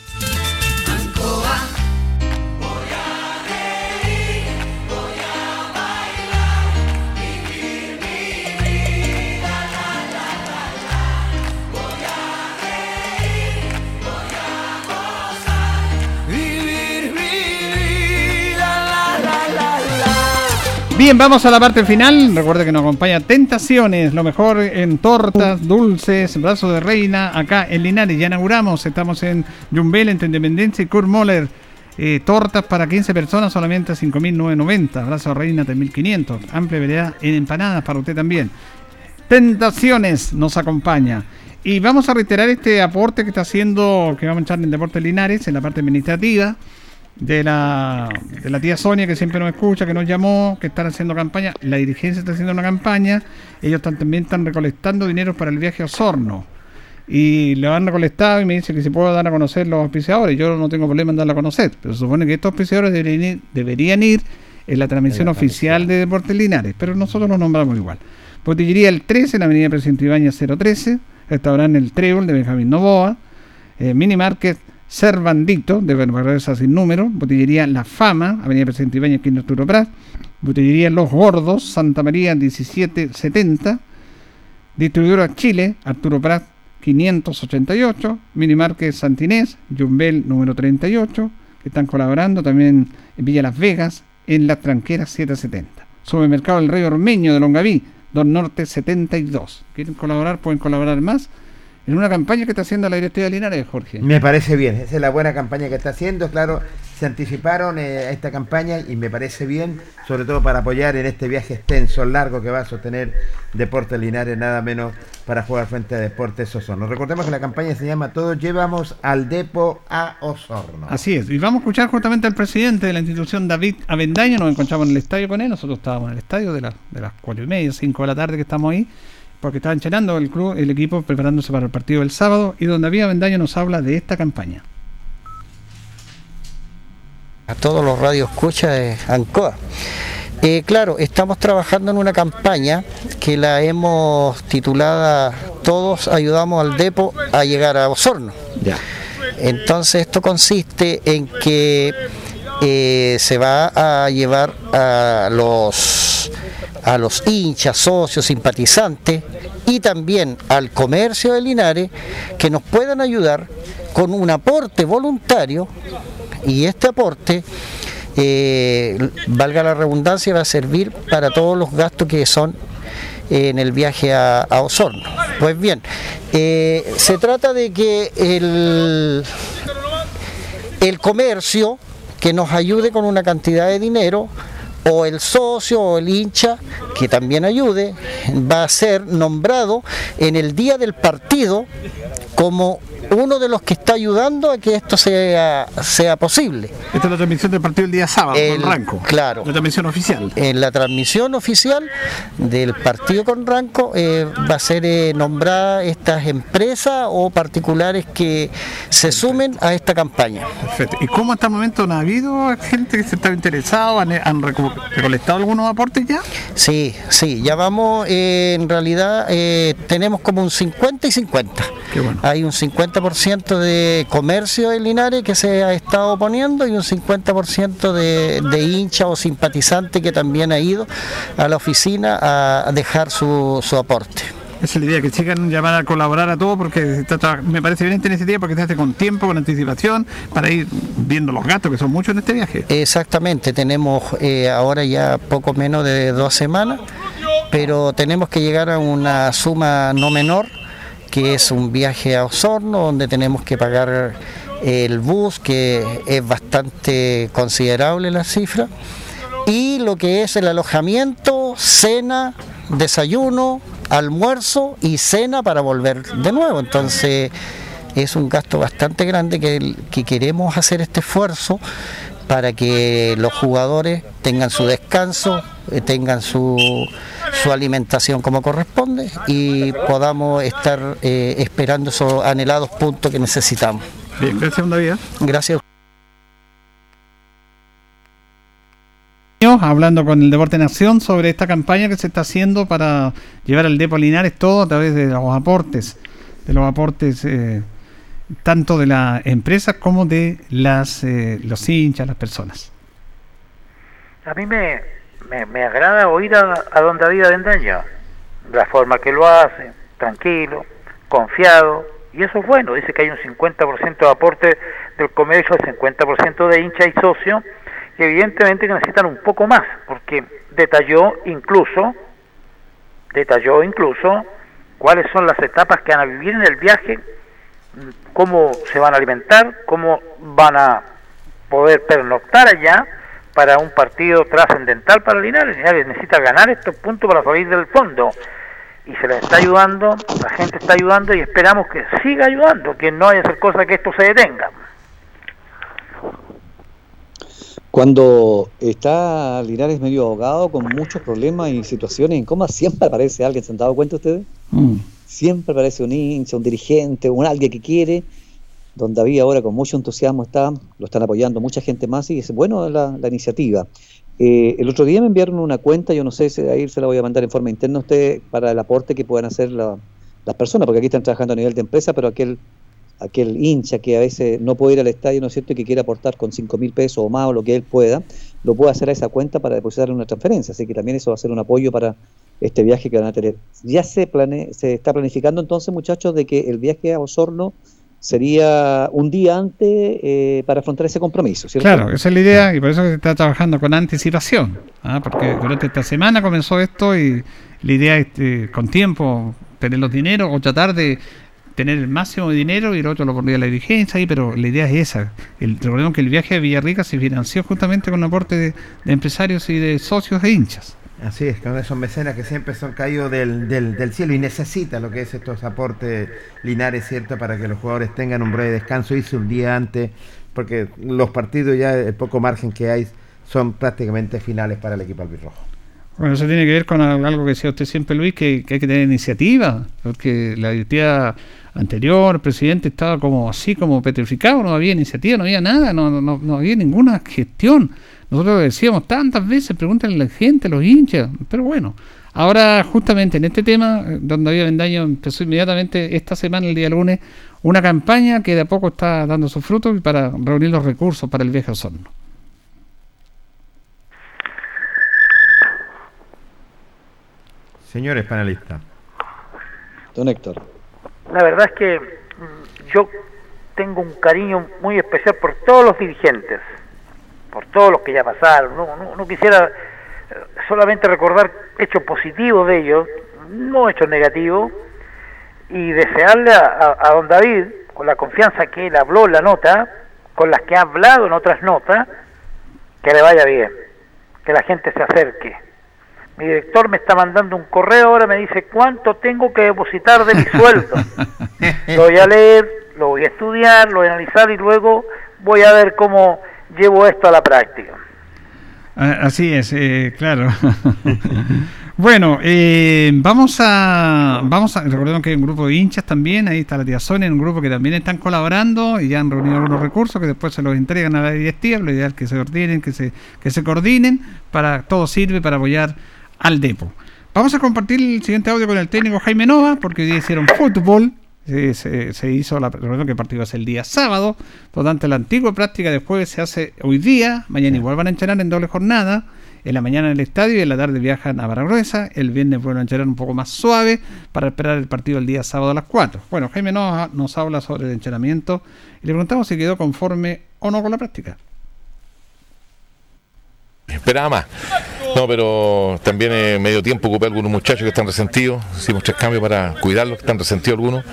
Bien, vamos a la parte final. Recuerde que nos acompaña Tentaciones, lo mejor en tortas, dulces, brazos de reina, acá en Linares. Ya inauguramos, estamos en Jumbel, entre Independencia y Kurt Moller. Eh, tortas para 15 personas solamente a 5.990. Brazo de reina 3.500. Amplia variedad en empanadas para usted también. Tentaciones nos acompaña. Y vamos a reiterar este aporte que está haciendo, que vamos a echar en Deportes Linares, en la parte administrativa de la, de la tía Sonia que siempre nos escucha, que nos llamó, que están haciendo campaña. La dirigencia está haciendo una campaña. Ellos están- también están recolectando dinero para el viaje a Osorno. Y lo han recolectado y me dice que si puedo dar a conocer los auspiciadores. Yo no tengo problema en darlo a conocer. Pero se supone que estos auspiciadores deberían ir, deberían ir en la transmisión oficial de Deportes Linares. Pero nosotros los nombramos igual. Botillería El 13, en la avenida Presidente Ibañez 013. Restaurante El Trébol de Benjamín Novoa. Eh, Mini Market Cervandito, de Barbaresa sin número, Botillería La Fama, Avenida Presidente Ibañez, esquina Arturo Prat, Botillería Los Gordos, Santa María 1770, Distribuidora Chile, Arturo Prat 588, Minimarket Santinés, Jumbel número 38, que están colaborando también en Villa Las Vegas, en Las Tranqueras 770. Supermercado El Rey Ormeño de Longaví, Don Norte 72. ¿Quieren colaborar? Pueden colaborar más en una campaña que está haciendo la directiva de Linares, Jorge. Me parece bien, esa es la buena campaña que está haciendo, claro, se anticiparon eh, a esta campaña y me parece bien, sobre todo para apoyar en este viaje extenso, largo que va a sostener Deportes Linares, nada menos para jugar frente a Deportes Osorno. Recordemos que la campaña se llama Todos llevamos al Depo a Osorno. Así es, y vamos a escuchar justamente al presidente de la institución, David Avendaño, nos encontramos en el estadio con él, nosotros estábamos en el estadio de, la- de las cuatro y media, cinco de la tarde que estamos ahí, porque estaban entrenando el club, el equipo preparándose para el partido del sábado, y donde David Avendaño nos habla de esta campaña. a todos los radios escucha de Ancoa. Eh, claro, estamos trabajando en una campaña que la hemos titulada Todos ayudamos al Depo a llegar a Osorno. Entonces esto consiste en que eh, se va a llevar a los a los hinchas, socios, simpatizantes y también al comercio de Linares que nos puedan ayudar con un aporte voluntario y este aporte, eh, valga la redundancia, va a servir para todos los gastos que son en el viaje a, a Osorno. Pues bien, eh, se trata de que el, el comercio que nos ayude con una cantidad de dinero o el socio o el hincha que también ayude va a ser nombrado en el día del partido como uno de los que está ayudando a que esto sea, sea posible. Esta es la transmisión del partido el día sábado, El- con Ranco. Claro. La transmisión oficial. En la transmisión oficial del partido con Ranco eh, va a ser eh, nombrada estas empresas o particulares que se sumen a esta campaña. Perfecto. ¿Y cómo hasta el momento no ha habido gente que se estaba interesado? ¿Han, han reco- recolectado algunos aportes ya? Sí, sí, ya vamos, eh, en realidad eh, tenemos como un 50 y 50. Hay un 50% de comercio en Linares que se ha estado poniendo y un 50% de, de hincha o simpatizante que también ha ido a la oficina a dejar su, su aporte. Esa es la idea, que sigan llamar a colaborar a todos porque está me parece bien esta iniciativa porque se hace con tiempo, con anticipación, para ir viendo los gastos, que son muchos en este viaje. Exactamente, tenemos eh, ahora ya poco menos de dos semanas, pero tenemos que llegar a una suma no menor, que es un viaje a Osorno, donde tenemos que pagar el bus, que es bastante considerable la cifra, y lo que es el alojamiento, cena, desayuno, almuerzo y cena para volver de nuevo. Entonces es un gasto bastante grande que, que queremos hacer este esfuerzo para que los jugadores tengan su descanso, eh, tengan su, su alimentación como corresponde y podamos estar eh, esperando esos anhelados puntos que necesitamos. Bien, gracias, David. Gracias. hablando con el Deporte Nación sobre esta campaña que se está haciendo para llevar al Depo Linares todo a través de los aportes, de los aportes eh, tanto de las empresas como de las eh, los hinchas, las personas. A mí me, me, agrada oír a, a don David Avendaño, la forma que lo hace, tranquilo, confiado, y eso es bueno, dice que hay un 50% de aporte del comercio, el 50% de hincha y socio, que evidentemente necesitan un poco más, porque detalló incluso, detalló incluso cuáles son las etapas que van a vivir en el viaje, cómo se van a alimentar, cómo van a poder pernoctar allá para un partido trascendental para Linares. Linares necesita ganar estos puntos para salir del fondo y se les está ayudando, la gente está ayudando y esperamos que siga ayudando, que no haya hacer cosa que esto se detenga. Cuando está Linares medio ahogado, con muchos problemas y situaciones incómodas, siempre aparece alguien, ¿se han dado cuenta ustedes? Siempre aparece un hincha, un dirigente, un alguien que quiere. Don David ahora con mucho entusiasmo está, lo están apoyando mucha gente más y es bueno la, la iniciativa. Eh, el otro día me enviaron una cuenta, yo no sé si ahí se la voy a mandar en forma interna a usted para el aporte que puedan hacer la- las personas, porque aquí están trabajando a nivel de empresa, pero aquel aquel hincha que a veces no puede ir al estadio, ¿no es cierto?, y que quiere aportar con 5 mil pesos o más o lo que él pueda, lo puede hacer a esa cuenta para depositarle una transferencia. Así que también eso va a ser un apoyo para este viaje que van a tener. Ya se, plane, se está planificando entonces, muchachos, de que el viaje a Osorno sería un día antes eh, para afrontar ese compromiso. Claro, esa es la idea y por eso se está trabajando con anticipación, ¿ah? porque durante esta semana comenzó esto y la idea es eh, con tiempo tener los dineros o tratar de tener el máximo de dinero y el otro lo pondría la dirigencia ahí, pero la idea es esa. El, recordemos que el viaje a Villarrica se financió justamente con un aporte de, de empresarios y de socios e hinchas. Así es, con esos mecenas que siempre son caídos del, del, cielo y necesita lo que es estos aportes Linares, ¿cierto? Para que los jugadores tengan un breve descanso, irse un día antes, porque los partidos ya, el poco margen que hay, son prácticamente finales para el equipo albirrojo. Bueno, eso tiene que ver con al- algo que decía usted siempre, Luis, que, que hay que tener iniciativa, porque la directiva anterior, el presidente, estaba como así, como petrificado, no había iniciativa, no había nada, no, no, no había ninguna gestión. Nosotros lo decíamos tantas veces, pregúntenle a la gente, a los hinchas, pero bueno, ahora justamente en este tema, eh, don David Vendaño empezó inmediatamente esta semana, el día lunes, una campaña que de a poco está dando sus frutos para reunir los recursos para el viaje a Osorno. Señores panelistas. Don Héctor. La verdad es que mm, yo tengo un cariño muy especial por todos los dirigentes, por todos los que ya pasaron. No, no- no quisiera eh, solamente recordar hechos positivos de ellos, no hechos negativos, y desearle a, a- a don David, con la confianza que él habló en la nota, con las que ha hablado en otras notas, que le vaya bien, que la gente se acerque. Mi director me está mandando un correo ahora, me dice cuánto tengo que depositar de mi sueldo. Lo voy a leer, lo voy a estudiar, lo voy a analizar y luego voy a ver cómo llevo esto a la práctica. Ah, Así es, eh, claro. bueno, eh, vamos a, vamos a, recordemos que hay un grupo de hinchas también, ahí está la tía Sonia, un grupo que también están colaborando y ya han reunido algunos recursos que después se los entregan a la directiva, lo ideal es que se ordenen, que se, que se coordinen, para todo sirve para apoyar al Depo. Vamos a compartir el siguiente audio con el técnico Jaime Nova, porque hoy día hicieron fútbol. Se, se- se hizo la recordemos que el partido es el día sábado, por lo tanto la antigua práctica de jueves se hace hoy día, mañana igual van a entrenar en doble jornada en la mañana en el estadio y en la tarde viajan a Baragruesa. El viernes vuelven a entrenar un poco más suave para esperar el partido el día sábado a las 4. Bueno, Jaime nos, nos habla sobre el entrenamiento y le preguntamos si quedó conforme o no con la práctica. Esperaba más. No, pero también en medio tiempo ocupé algunos muchachos que están resentidos. Hicimos tres cambios para cuidarlos, que están resentidos algunos.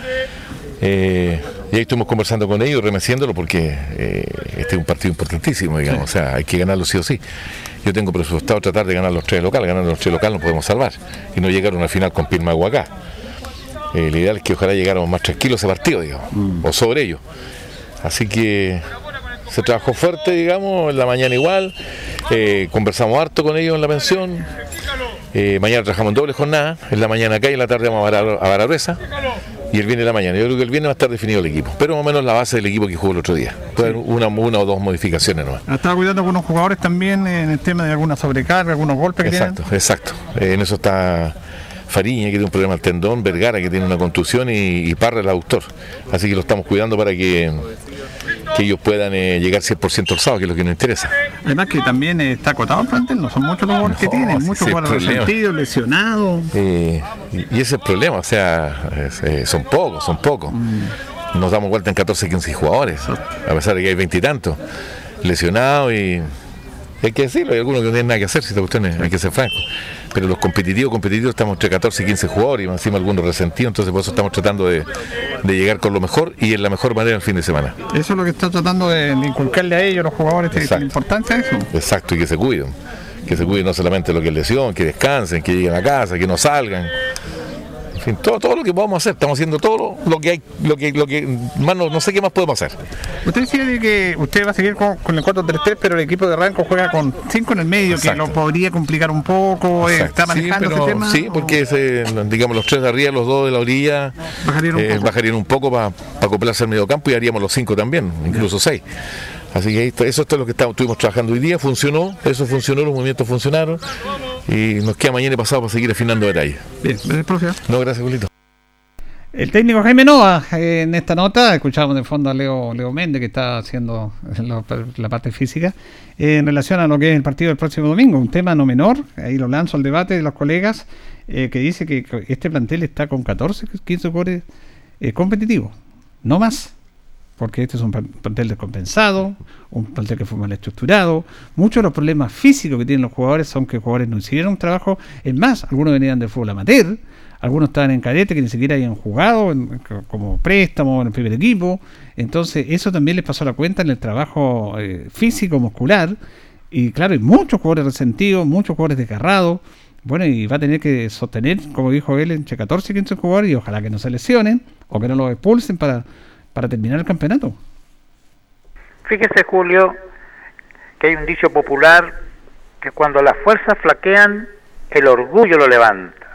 Eh, y ahí estuvimos conversando con ellos, remeciéndolo, porque eh, este es un partido importantísimo, digamos. O sea, hay que ganarlo sí o sí. Yo tengo presupuestado tratar de ganar los tres locales. Ganar los tres locales no podemos salvar. Y no llegar a una final con Pirmagua acá. Eh, lo ideal es que ojalá llegáramos más tranquilos a ese partido, digamos. O sobre ellos. Así que se trabajó fuerte, digamos, en la mañana igual. Eh, conversamos harto con ellos en la pensión. Eh, mañana trabajamos en doble jornada. En la mañana acá y en la tarde vamos a Bara- a Baragruesa. Y el viernes de la mañana. Yo creo que el viernes va a estar definido el equipo. Pero más o menos la base del equipo que jugó el otro día. Puede haber una, una o dos modificaciones nomás. Estaba cuidando algunos jugadores también en el tema de alguna sobrecarga, algunos golpes que Exacto, exacto. Eh, en eso está Fariña, que tiene un problema al tendón, Vergara, que tiene una contusión, y, y Parra, el autor. Así que lo estamos cuidando para que, que ellos puedan eh, llegar 100% al sábado, que es lo que nos interesa. Además que también eh, está acotado el plantel, no son muchos los jugadores que tienen, muchos jugadores resentidos, lesionados. Eh, y, ese es el problema, o sea, eh, son pocos, son pocos. Nos damos vuelta en 14, 15 jugadores, a pesar de que hay veintitantos lesionados y hay que decirlo, hay algunos que no tienen nada que hacer, si esta cuestión es- hay que ser franco. Pero los competitivos, competitivos, estamos entre 14 y 15 jugadores y encima algunos resentidos, entonces por eso estamos tratando de, de llegar con lo mejor y en la mejor manera el fin de semana. Eso es lo que está tratando de, de inculcarle a ellos, los jugadores, Exacto. importancia eso. Exacto, y que se cuiden. Que se cuiden no solamente lo que es lesión, que descansen, que lleguen a casa, que no salgan. Fin, todo, todo lo que podamos hacer, estamos haciendo todo lo, que hay, lo que, lo que más no, no sé qué más podemos hacer. Usted decía de que usted va a seguir con, con el 4-3-3, pero el equipo de Ranco juega con 5 en el medio, que lo podría complicar un poco. eh. ¿Está Sí, manejando pero- ese tema? Sí, porque ese, digamos los tres de arriba, los dos de la orilla, Bajarían un eh, poco. bajarían un poco para acoplarse al medio campo y haríamos los cinco también, incluso seis. Así que eso es lo que estamos, estuvimos trabajando hoy día, funcionó, eso funcionó, los movimientos funcionaron y nos queda mañana y pasado para seguir afinando detalles. Bien, gracias, profe. No, gracias, Julito. El técnico Jaime Nova, eh, en esta nota, escuchábamos de fondo a Leo, Leo Méndez, que está haciendo la, la parte física, eh, en relación a lo que es el partido del próximo domingo, un tema no menor, ahí lo lanzo al debate de los colegas, eh, que dice que que este plantel está con 14, 15 jugadores eh, competitivos, no más, porque este es un plan- plantel descompensado, un plantel que fue mal estructurado, muchos de los problemas físicos que tienen los jugadores son que los jugadores no hicieron un trabajo, es más, algunos venían del fútbol amateur, algunos estaban en cadete que ni siquiera habían jugado en- como préstamo en el primer equipo. Entonces, eso también les pasó la cuenta en el trabajo eh, físico, muscular. Y claro, hay muchos jugadores resentidos, muchos jugadores desgarrados. Bueno, y va a tener que sostener, como dijo él, entre 14 y 15 jugadores y ojalá que no se lesionen o que no los expulsen para, para terminar el campeonato. Fíjese, Julio, que hay un dicho popular que cuando las fuerzas flaquean, el orgullo lo levanta.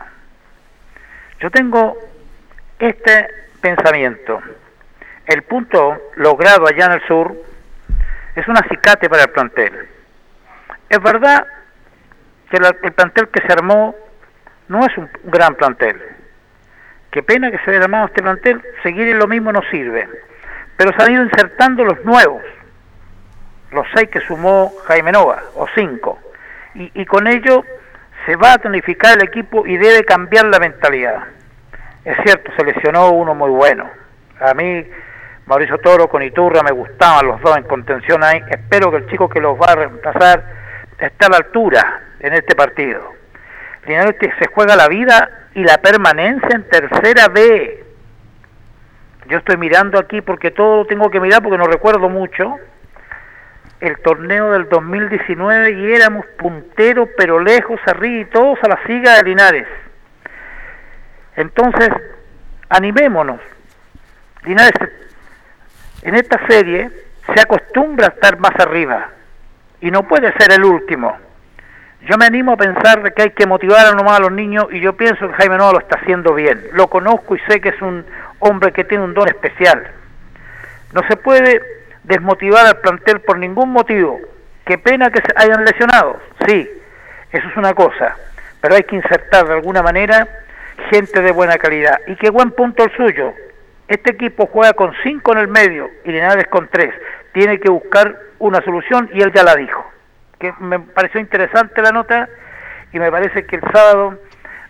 Yo tengo este pensamiento. El punto logrado allá en el sur es un acicate para el plantel. Es verdad que el plantel que se armó no es un gran plantel. Qué pena que se haya armado este plantel, seguir en lo mismo no sirve. Pero se han ido insertando los nuevos, los seis que sumó Jaime Nova, o cinco. Y, y con ello se va a tonificar el equipo y debe cambiar la mentalidad. Es cierto, se lesionó uno muy bueno. A mí, Mauricio Toro con Iturra me gustaban los dos en contención ahí. Espero que el chico que los va a reemplazar esté a la altura en este partido. Que se juega la vida y la permanencia en tercera B. Yo estoy mirando aquí porque todo lo tengo que mirar porque no recuerdo mucho. El torneo del 2019 y éramos punteros pero lejos arriba y todos a la siga de Linares. Entonces, animémonos. Linares en esta serie se acostumbra a estar más arriba y no puede ser el último. Yo me animo a pensar que hay que motivar a nomás a los niños y yo pienso que Jaime Nova lo está haciendo bien. Lo conozco y sé que es un hombre que tiene un don especial. No se puede desmotivar al plantel por ningún motivo. Qué pena que se hayan lesionado. Sí, eso es una cosa. Pero hay que insertar de alguna manera gente de buena calidad. Y qué buen punto el suyo. Este equipo juega con cinco en el medio y Linares con tres. Tiene que buscar una solución y él ya la dijo. Que me pareció interesante la nota y me parece que el sábado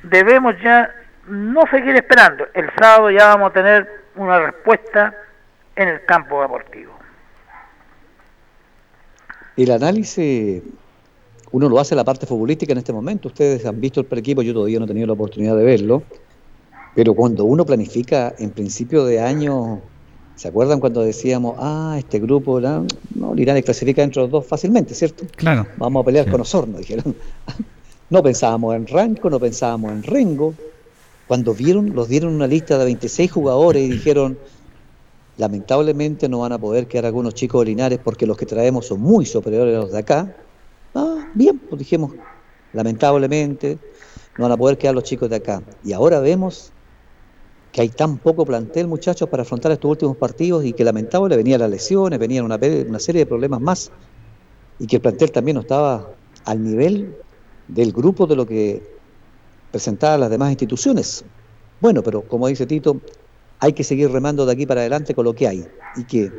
debemos ya no seguir esperando. El sábado ya vamos a tener una respuesta en el campo deportivo. El análisis, uno lo hace la parte futbolística en este momento. Ustedes han visto el preequipo, yo todavía no he tenido la oportunidad de verlo. Pero cuando uno planifica en principio de año, ¿se acuerdan cuando decíamos, ah, este grupo, no, Linares clasifica entre los dos fácilmente, ¿cierto? Claro. Vamos a pelear con Osorno, dijeron. No pensábamos en Ranco, no pensábamos en Rengo. Cuando vieron, los dieron una lista de 26 jugadores y dijeron, lamentablemente no van a poder quedar algunos chicos de Linares porque los que traemos son muy superiores a los de acá. Ah, bien, pues dijimos, lamentablemente no van a poder quedar los chicos de acá. Y ahora vemos que hay tan poco plantel, muchachos, para afrontar estos últimos partidos y que lamentable venían las lesiones, venían una, una serie de problemas más y que el plantel también no estaba al nivel del grupo de lo que presentaban las demás instituciones. Bueno, pero como dice Tito, hay que seguir remando de aquí para adelante con lo que hay y que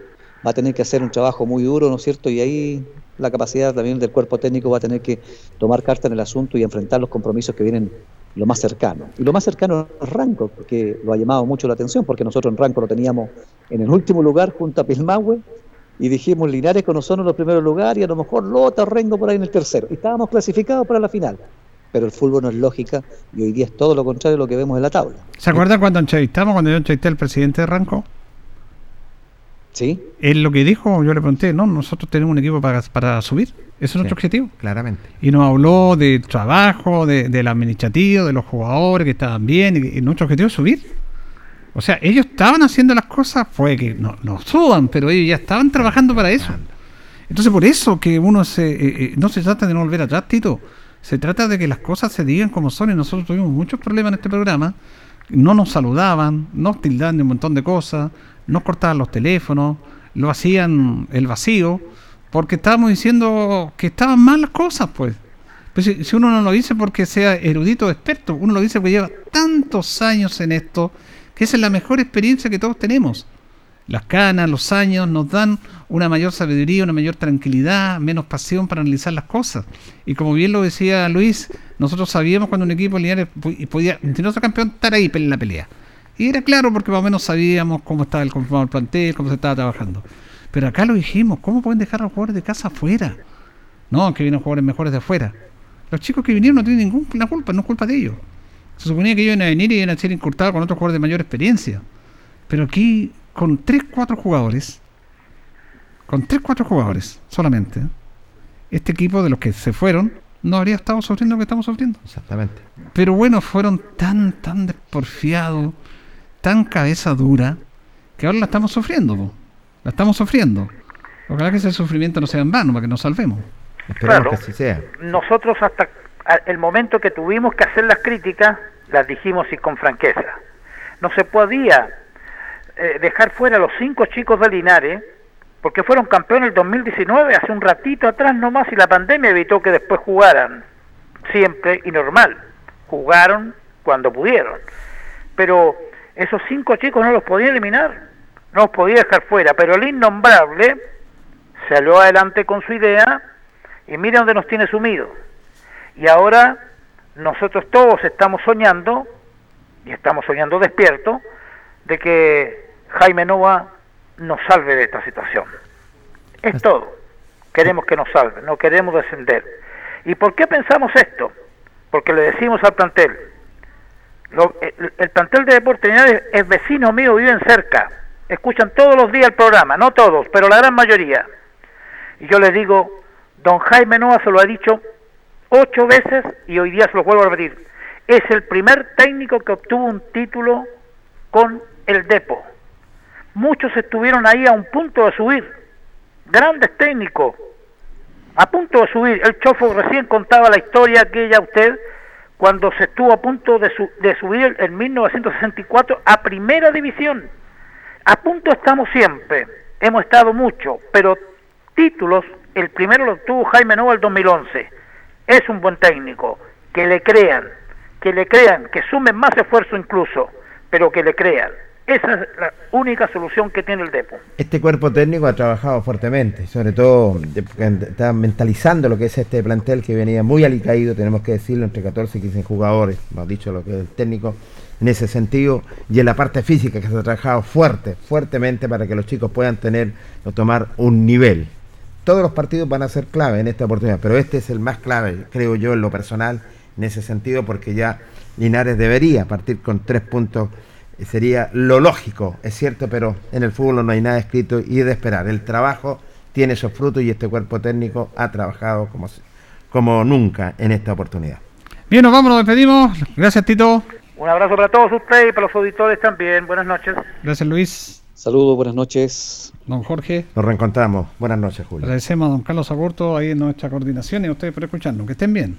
va a tener que hacer un trabajo muy duro, ¿no es cierto? Y ahí la capacidad también del cuerpo técnico va a tener que tomar carta en el asunto y enfrentar los compromisos que vienen lo más cercano. Y lo más cercano es Ranco, porque lo ha llamado mucho la atención, porque nosotros en Ranco lo teníamos en el último lugar junto a Pilmahue y dijimos Linares con nosotros en los primeros lugares y a lo mejor Lota, Rengo por ahí en el tercero. Y estábamos clasificados para la final. Pero el fútbol no es lógica y hoy día es todo lo contrario de lo que vemos en la tabla. ¿Se acuerdan cuando entrevistamos, cuando yo entrevisté al presidente de Ranco? Sí. Él lo que dijo, yo le pregunté, no, nosotros tenemos un equipo para, para subir. Ese es nuestro objetivo. Claramente. Y nos habló del trabajo, de, del administrativo, de los jugadores que estaban bien, y, y nuestro objetivo es subir. O sea, ellos estaban haciendo las cosas, fue que no, no suban, pero ellos ya estaban trabajando para eso. Entonces, por eso que uno se. eh, eh, no se trata de no volver atrás, Tito. Se trata de que las cosas se digan como son. Y nosotros tuvimos muchos problemas en este programa. No nos saludaban, nos tildaban de un montón de cosas, nos cortaban los teléfonos, lo hacían el vacío, porque estábamos diciendo que estaban mal las cosas, pues. Pues si, uno no lo dice porque sea erudito o experto, uno lo dice porque lleva tantos años en esto, que esa es la mejor experiencia que todos tenemos. Las canas, los años nos dan una mayor sabiduría, una mayor tranquilidad, menos pasión para analizar las cosas. Y como bien lo decía Luis, nosotros sabíamos cuando un equipo lineal podía, si no campeón, estar ahí en la pelea. Y era claro porque más o menos sabíamos cómo estaba el conformado el plantel, cómo se estaba trabajando. Pero acá lo dijimos, ¿cómo pueden dejar a los jugadores de casa afuera? No, que vienen jugadores mejores de afuera. Los chicos que vinieron no tienen ninguna culpa, no es culpa de ellos. Se suponía que ellos iban a venir y iban a ser incurtados con otros jugadores de mayor experiencia. Pero aquí, con 3, 4 jugadores, con 3, 4 jugadores solamente, este equipo de los que se fueron no habría estado sufriendo lo que estamos sufriendo. Exactamente. Pero bueno, fueron tan, tan desporfiados, tan cabeza dura, que ahora la estamos sufriendo. po. La estamos sufriendo. Ojalá que ese sufrimiento no sea en vano, para que nos salvemos. Esperemos que así sea. Nosotros hasta el momento que tuvimos que hacer las críticas, las dijimos y con franqueza. No se podía eh, dejar fuera a los cinco chicos de Linares, porque fueron campeones el 2019, hace un ratito atrás nomás, y la pandemia evitó que después jugaran siempre y normal. Jugaron cuando pudieron. Pero esos cinco chicos no los podía eliminar, no los podía dejar fuera. Pero el innombrable salió adelante con su idea y mira dónde nos tiene sumido. Y ahora nosotros todos estamos soñando, y estamos soñando despiertos, de que Jaime Nova nos salve de esta situación. Es todo. Queremos que nos salve, no queremos descender. ¿Y por qué pensamos esto? Porque le decimos al plantel, lo- el, el plantel de Deportes es vecino mío, viven cerca, escuchan todos los días el programa, no todos, pero la gran mayoría. Y yo les digo, don Jaime Nova se lo ha dicho ocho veces y hoy día se lo vuelvo a repetir. Es el primer técnico que obtuvo un título con el Depo. Muchos estuvieron ahí a un punto de subir, grandes técnicos, a punto de subir. El Chofo recién contaba la historia aquella a usted cuando se estuvo a punto de, su- de subir en 1964 a primera división. A punto estamos siempre, hemos estado mucho, pero títulos, el primero lo obtuvo Jaime Nova el 2011. Es un buen técnico, que le crean, que le crean, que sumen más esfuerzo incluso, pero que le crean. Esa es la única solución que tiene el Depo. Este cuerpo técnico ha trabajado fuertemente, sobre todo está mentalizando lo que es este plantel que venía muy alicaído, tenemos que decirlo, entre 14 y 15 jugadores, hemos dicho lo que es el técnico en ese sentido, y en la parte física que se ha trabajado fuerte, fuertemente para que los chicos puedan tener o tomar un nivel. Todos los partidos van a ser clave en esta oportunidad, pero este es el más clave, creo yo, en lo personal, en ese sentido, porque ya Linares debería partir con tres puntos sería lo lógico, es cierto, pero en el fútbol no hay nada escrito y es de esperar. El trabajo tiene esos frutos y este cuerpo técnico ha trabajado como, como nunca en esta oportunidad. Bien, nos vamos, nos despedimos. Gracias, Tito. Un abrazo para todos ustedes y para los auditores también. Buenas noches. Gracias, Luis. Saludos, buenas noches. Don Jorge. Nos reencontramos. Buenas noches, Julio. Agradecemos a don Carlos Agurto ahí en nuestra coordinación y a ustedes por escucharnos. Que estén bien.